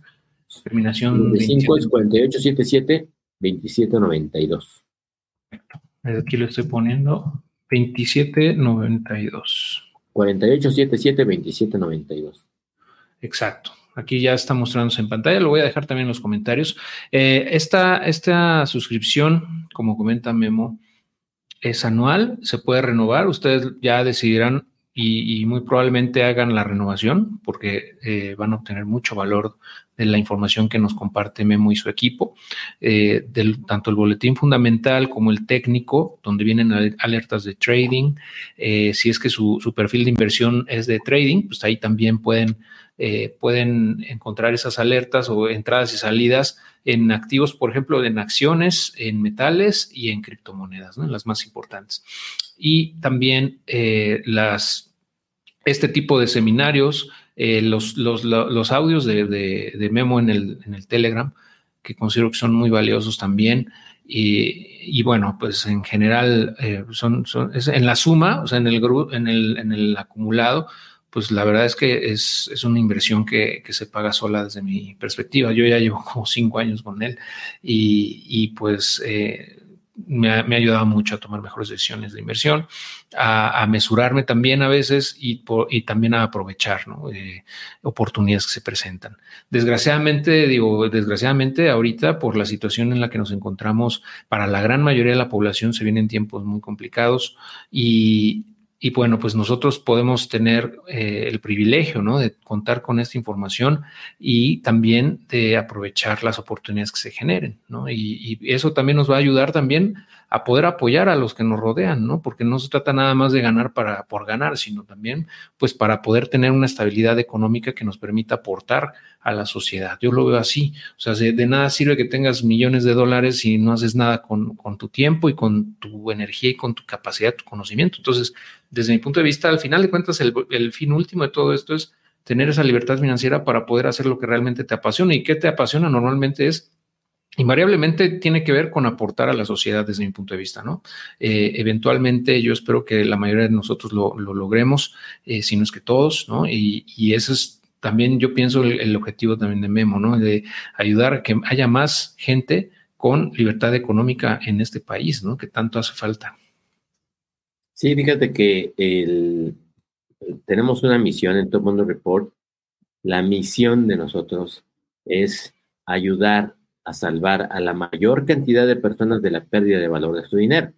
terminación. 5 es 4877 2792. Perfecto. Aquí lo estoy poniendo 2792. 4877-2792. Exacto. Aquí ya está mostrándose en pantalla. Lo voy a dejar también en los comentarios. Eh, esta, esta suscripción, como comenta Memo, es anual, se puede renovar. Ustedes ya decidirán y, muy probablemente hagan la renovación porque eh, van a obtener mucho valor de la información que nos comparte Memo y su equipo, eh, del, tanto el boletín fundamental como el técnico, donde vienen alertas de trading. Eh, si es que su, perfil de inversión es de trading, pues ahí también pueden, eh, pueden encontrar esas alertas o entradas y salidas en activos, por ejemplo, en acciones, en metales y en criptomonedas, ¿no? las más importantes. Y también las, este tipo de seminarios eh, los, los, los, audios de, de, Memo en el, en el, Telegram, que considero que son muy valiosos también. Y, y bueno, pues en general, eh, son, son en la suma, o sea, en el, en el, en el acumulado, pues la verdad es que es, es una inversión que, que, se paga sola desde mi perspectiva. Yo ya llevo como cinco años con él y, y pues eh, me ha, ayudado mucho a tomar mejores decisiones de inversión, a, mesurarme también a veces y, y también a aprovechar eh, oportunidades que se presentan. Desgraciadamente, digo, desgraciadamente ahorita por la situación en la que nos encontramos, para la gran mayoría de la población se vienen tiempos muy complicados y y bueno, pues nosotros podemos tener eh, el privilegio, ¿no? De contar con esta información y también de aprovechar las oportunidades que se generen, ¿no? Y, y, eso también nos va a ayudar también a poder apoyar a los que nos rodean, ¿no? Porque no se trata nada más de ganar para, por ganar, sino también, pues, para poder tener una estabilidad económica que nos permita aportar a la sociedad. Yo lo veo así. O sea, de, nada sirve que tengas millones de dólares si no haces nada con, con tu tiempo y con tu energía y con tu capacidad, tu conocimiento. Entonces, desde mi punto de vista, al final de cuentas, el, el fin último de todo esto es tener esa libertad financiera para poder hacer lo que realmente te apasiona. ¿Y qué te apasiona? Normalmente es invariablemente tiene que ver con aportar a la sociedad desde mi punto de vista, ¿no? Eh, eventualmente yo espero que la mayoría de nosotros lo, logremos, eh, si no es que todos, ¿no? Y, y ese es también, yo pienso, el, objetivo también de Memo, ¿no? De ayudar a que haya más gente con libertad económica en este país, ¿no? Que tanto hace falta. Sí, fíjate que el, tenemos una misión en Todo Mundo Report. La misión de nosotros es ayudar a salvar a la mayor cantidad de personas de la pérdida de valor de su dinero.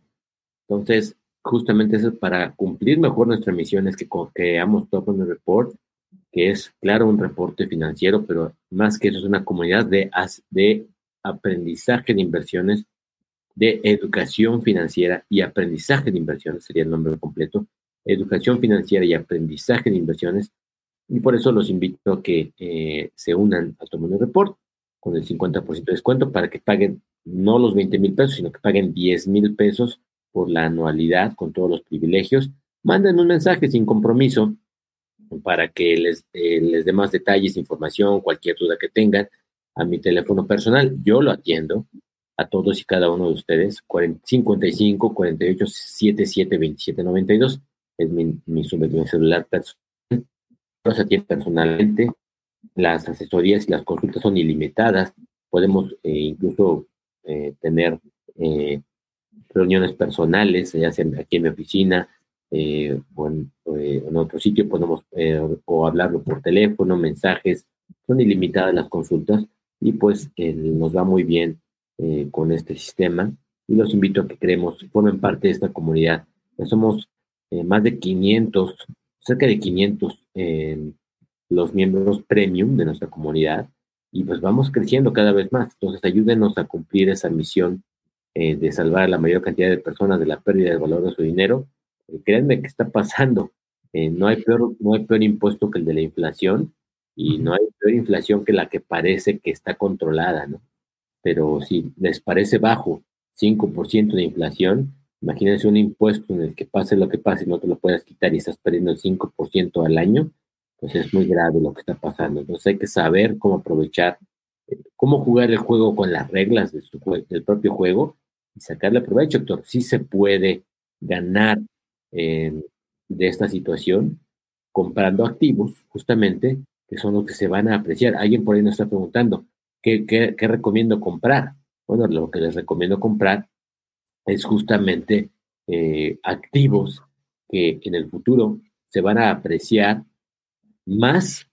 Entonces, justamente eso es para cumplir mejor nuestra misión, es que creamos Top on the Report, que es, claro, un reporte financiero, pero más que eso es una comunidad de, de aprendizaje de inversiones, de educación financiera y aprendizaje de inversiones, sería el nombre completo, educación financiera y aprendizaje de inversiones. Y por eso los invito a que eh, se unan a the Report con el 50% de descuento para que paguen no los 20 mil pesos, sino que paguen 10 mil pesos por la anualidad con todos los privilegios. Manden un mensaje sin compromiso para que les, eh, les dé más detalles, información, cualquier duda que tengan a mi teléfono personal. Yo lo atiendo a todos y cada uno de ustedes. 55 48 77 27 92 es mi, mi, celular personal. Los atiendo personalmente las asesorías y las consultas son ilimitadas. Podemos eh, incluso eh, tener eh, reuniones personales, ya sea aquí en mi oficina o en, otro sitio, podemos o hablarlo por teléfono, mensajes. Son ilimitadas las consultas y pues nos va muy bien con este sistema. Y los invito a que creemos, formen parte de esta comunidad. Ya somos más de 500, cerca de 500 los miembros premium de nuestra comunidad y pues vamos creciendo cada vez más. Entonces ayúdenos a cumplir esa misión eh, de salvar a la mayor cantidad de personas de la pérdida del valor de su dinero. Eh, créanme que está pasando. Eh, no, hay peor, no hay peor impuesto que el de la inflación y no hay peor inflación que la que parece que está controlada, ¿no? Pero si les parece bajo 5% de inflación, imagínense un impuesto en el que pase lo que pase y no te lo puedas quitar y estás perdiendo el 5% al año, pues es muy grave lo que está pasando. Entonces hay que saber cómo aprovechar, eh, cómo jugar el juego con las reglas de del propio juego y sacarle provecho. Sí se puede ganar de esta situación comprando activos, justamente, que son los que se van a apreciar. Alguien por ahí nos está preguntando, ¿qué, qué, qué recomiendo comprar? Bueno, lo que les recomiendo comprar es justamente eh, activos que en el futuro se van a apreciar más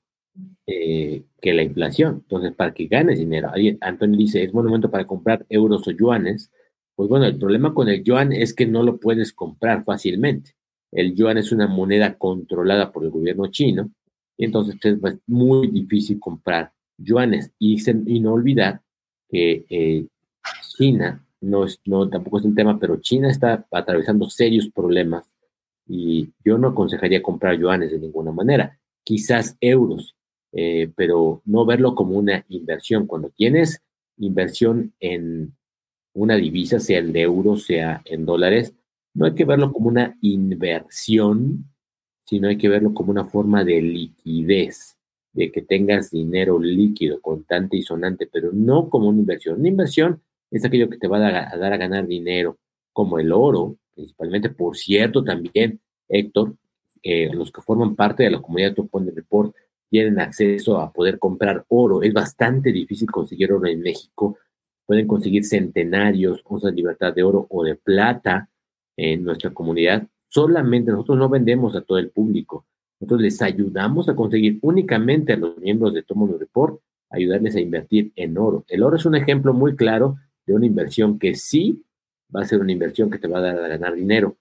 eh, que la inflación. Entonces, para que ganes dinero, Antonio dice, es buen momento para comprar euros o yuanes. Pues bueno, el problema con el yuan es que no lo puedes comprar fácilmente. El yuan es una moneda controlada por el gobierno chino y entonces es muy difícil comprar yuanes. Y, y no olvidar que eh, China, no, es, no tampoco es un tema, pero China está atravesando serios problemas y yo no aconsejaría comprar yuanes de ninguna manera quizás euros, eh, pero no verlo como una inversión. Cuando tienes inversión en una divisa, sea el de euros, sea en dólares, no hay que verlo como una inversión, sino hay que verlo como una forma de liquidez. de que tengas dinero líquido, contante y sonante, pero no como una inversión. Una inversión es aquello que te va a dar a, ganar dinero, como el oro, principalmente. Por cierto, también, Héctor, eh, los que forman parte de la comunidad Top Report tienen acceso a poder comprar oro. Es bastante difícil conseguir oro en México. Pueden conseguir centenarios, onzas de libertad de oro o de plata en nuestra comunidad. Solamente nosotros no vendemos a todo el público. Nosotros les ayudamos a conseguir únicamente a los miembros de Tomo Report, ayudarles a invertir en oro. El oro es un ejemplo muy claro de una inversión que sí va a ser una inversión que te va a dar a ganar dinero.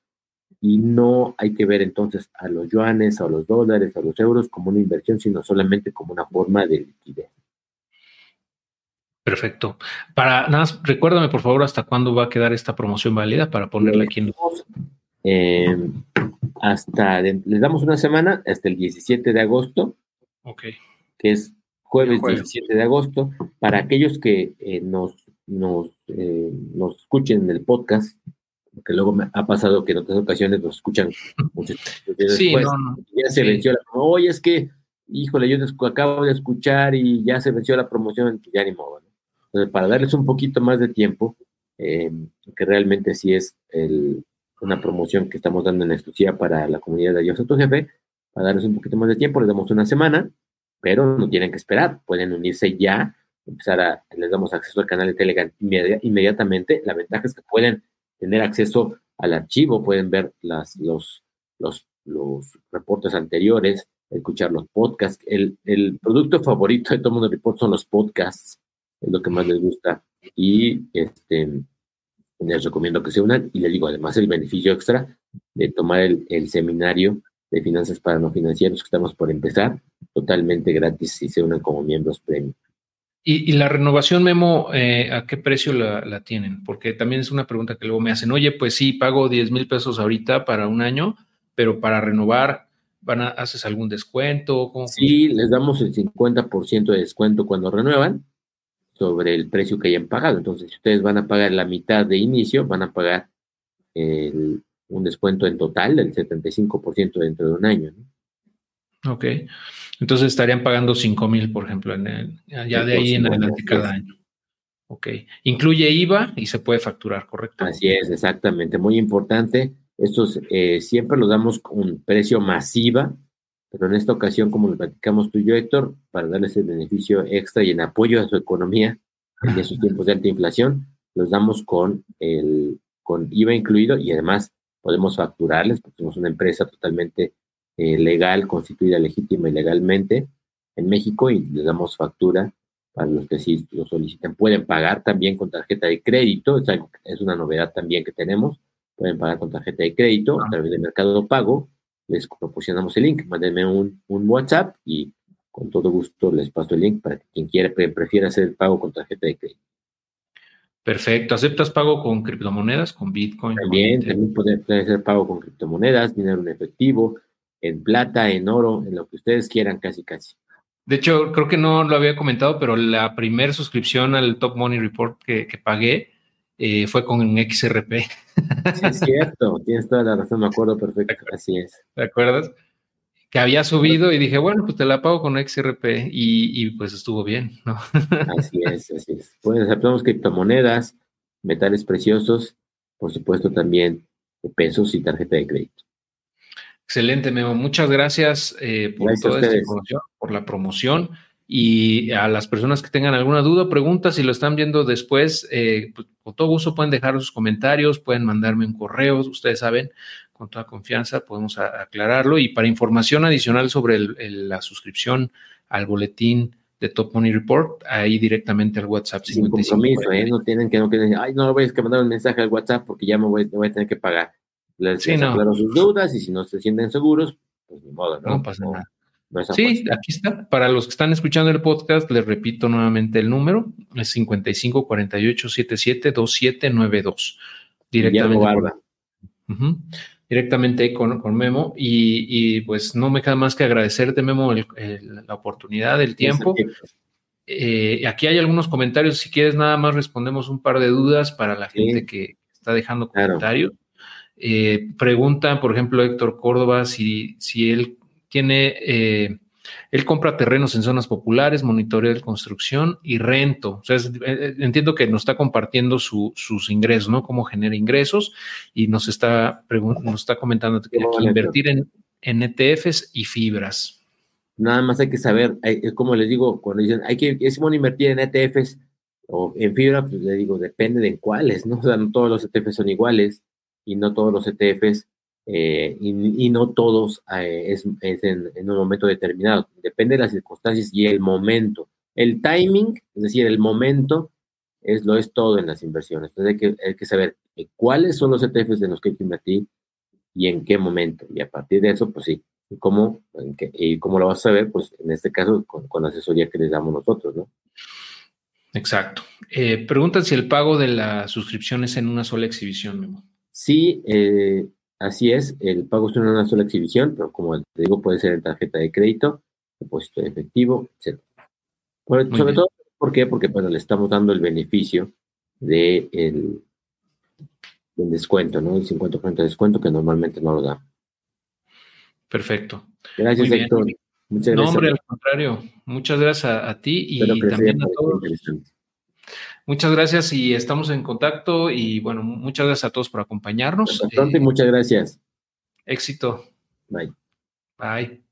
Y no hay que ver entonces a los yuanes, a los dólares, a los euros como una inversión, sino solamente como una forma de liquidez. Perfecto. Para nada, recuérdame por favor hasta cuándo va a quedar esta promoción válida para ponerla aquí en eh, hasta, les damos una semana, hasta el 17 de agosto. Ok. Que es jueves, 17 de agosto. Para aquellos que eh, nos, nos, eh, nos escuchen en el podcast, porque luego me ha pasado que en otras ocasiones nos escuchan muchos sí, no, ya se venció la oye, es que, híjole, yo acabo de escuchar y ya se venció la promoción, ya ni modo. Entonces, para darles un poquito más de tiempo, que realmente sí es el, una promoción que estamos dando en exclusiva para la comunidad de Dios a tu jefe. Para darles un poquito más de tiempo, les damos una semana, pero no tienen que esperar, pueden unirse ya, empezar a, les damos acceso al canal de Telegram inmediatamente. La ventaja es que pueden tener acceso al archivo, pueden ver las, los, los, los reportes anteriores, escuchar los podcasts. El, el producto favorito de todo mundo report son los podcasts, es lo que más les gusta. Y este les recomiendo que se unan y les digo además el beneficio extra de tomar el, seminario de finanzas para no financieros que estamos por empezar, totalmente gratis si se unan como miembros premium. ¿Y, la renovación, Memo, eh, a qué precio la, tienen? Porque también es una pregunta que luego me hacen, oye, pues sí, pago 10 mil pesos ahorita para un año, pero para renovar, van a, ¿haces algún descuento? sí, les damos el 50% de descuento cuando renuevan sobre el precio que hayan pagado. Entonces, si ustedes van a pagar la mitad de inicio, van a pagar un descuento en total del 75% dentro de un año. Ok. Entonces estarían pagando 5 mil, por ejemplo, en el, ya de ahí en adelante cada año. Ok. Incluye IVA y se puede facturar, ¿correcto? Así es, exactamente. Muy importante. Estos eh, siempre los damos con precio masiva pero en esta ocasión, como lo platicamos tú y yo, Héctor, para darles el beneficio extra y en apoyo a su economía en esos tiempos de alta inflación, los damos con, el, con IVA incluido y además podemos facturarles, porque somos una empresa totalmente eh, legal, constituida legítima y legalmente en México y les damos factura para los que sí lo soliciten. Pueden pagar también con tarjeta de crédito, es, algo, es una novedad también que tenemos. Pueden pagar con tarjeta de crédito a través del mercado pago les proporcionamos el link. Mándenme un, WhatsApp y con todo gusto les paso el link para que quien quiera prefiera hacer el pago con tarjeta de crédito. Perfecto. ¿Aceptas pago con criptomonedas, con Bitcoin? También, también puede, hacer pago con criptomonedas, dinero en efectivo, en plata, en oro, en lo que ustedes quieran, casi, casi. De hecho, creo que no lo había comentado, pero la primera suscripción al Top Money Report que, que pagué eh, fue con un XRP. Sí, es cierto, tienes toda la razón, me acuerdo perfecto, así es. ¿Te acuerdas? Que había subido y dije, bueno, pues te la pago con XRP y, pues estuvo bien, ¿no? Así es, así es. Pues aceptamos criptomonedas, metales preciosos, por supuesto también pesos y tarjeta de crédito. Excelente, Memo. Muchas gracias eh, por toda esta información, por la promoción. Y a las personas que tengan alguna duda o pregunta, si lo están viendo después, eh, pues, con todo gusto pueden dejar sus comentarios, pueden mandarme un correo, ustedes saben, con toda confianza podemos aclararlo. Y para información adicional sobre la suscripción al boletín de Top Money Report, ahí directamente al WhatsApp. Sin compromiso, ¿eh? No tienen que, no quieren, ay, no voy a mandar un mensaje al WhatsApp porque ya me voy, a tener que pagar. Les, sí, sus dudas y si no se sienten seguros, pues ni modo, ¿no? No pasa nada sí, aquí está. Para los que están escuchando el podcast, les repito nuevamente el número, es 55 48 77 2792. Directamente. directamente con, con Memo. Y, pues no me queda más que agradecerte, Memo, la oportunidad, el tiempo. Eh, aquí hay algunos comentarios. Si quieres, nada más respondemos un par de dudas para la gente que está dejando comentarios. Eh, pregunta, por ejemplo, Héctor Córdoba si, si él tiene, eh, Él compra terrenos en zonas populares, monitorea de construcción y rento. O sea, eh, eh, entiendo que nos está compartiendo sus ingresos, ¿no? Cómo genera ingresos y nos está, nos está comentando que hay que invertir en, en ETFs y fibras. Nada más hay que saber, como les digo, cuando dicen, hay que, es bueno invertir en ETFs o en fibra, pues le digo, depende de cuáles, ¿no? O sea, no todos los ETFs son iguales y no todos los ETFs eh, y, no todos eh, es, en, un momento determinado. Depende de las circunstancias y el momento. El timing, es decir, el momento, es, lo es todo en las inversiones. Entonces hay que, saber eh, cuáles son los ETFs en los que hay que invertir y en qué momento. Y a partir de eso, pues sí, ¿cómo, y cómo lo vas a saber? Pues en este caso, con, la asesoría que les damos nosotros, ¿no? Exacto. preguntan si el pago de la suscripción es en una sola exhibición, Memo. Sí, eh, Así es, el pago es una sola exhibición, pero como te digo, puede ser en tarjeta de crédito, depósito de efectivo, etc. sobre todo, ¿por qué? Porque bueno, le estamos dando el beneficio de el, del descuento, ¿no? El 50% de descuento que normalmente no lo da. Perfecto. Gracias, Héctor. Muchas gracias. No, hombre, al contrario. Muchas gracias a, ti y también a todos. Muchas gracias y estamos en contacto y bueno, muchas gracias a todos por acompañarnos. Hasta pronto y muchas gracias. Éxito. Bye. Bye.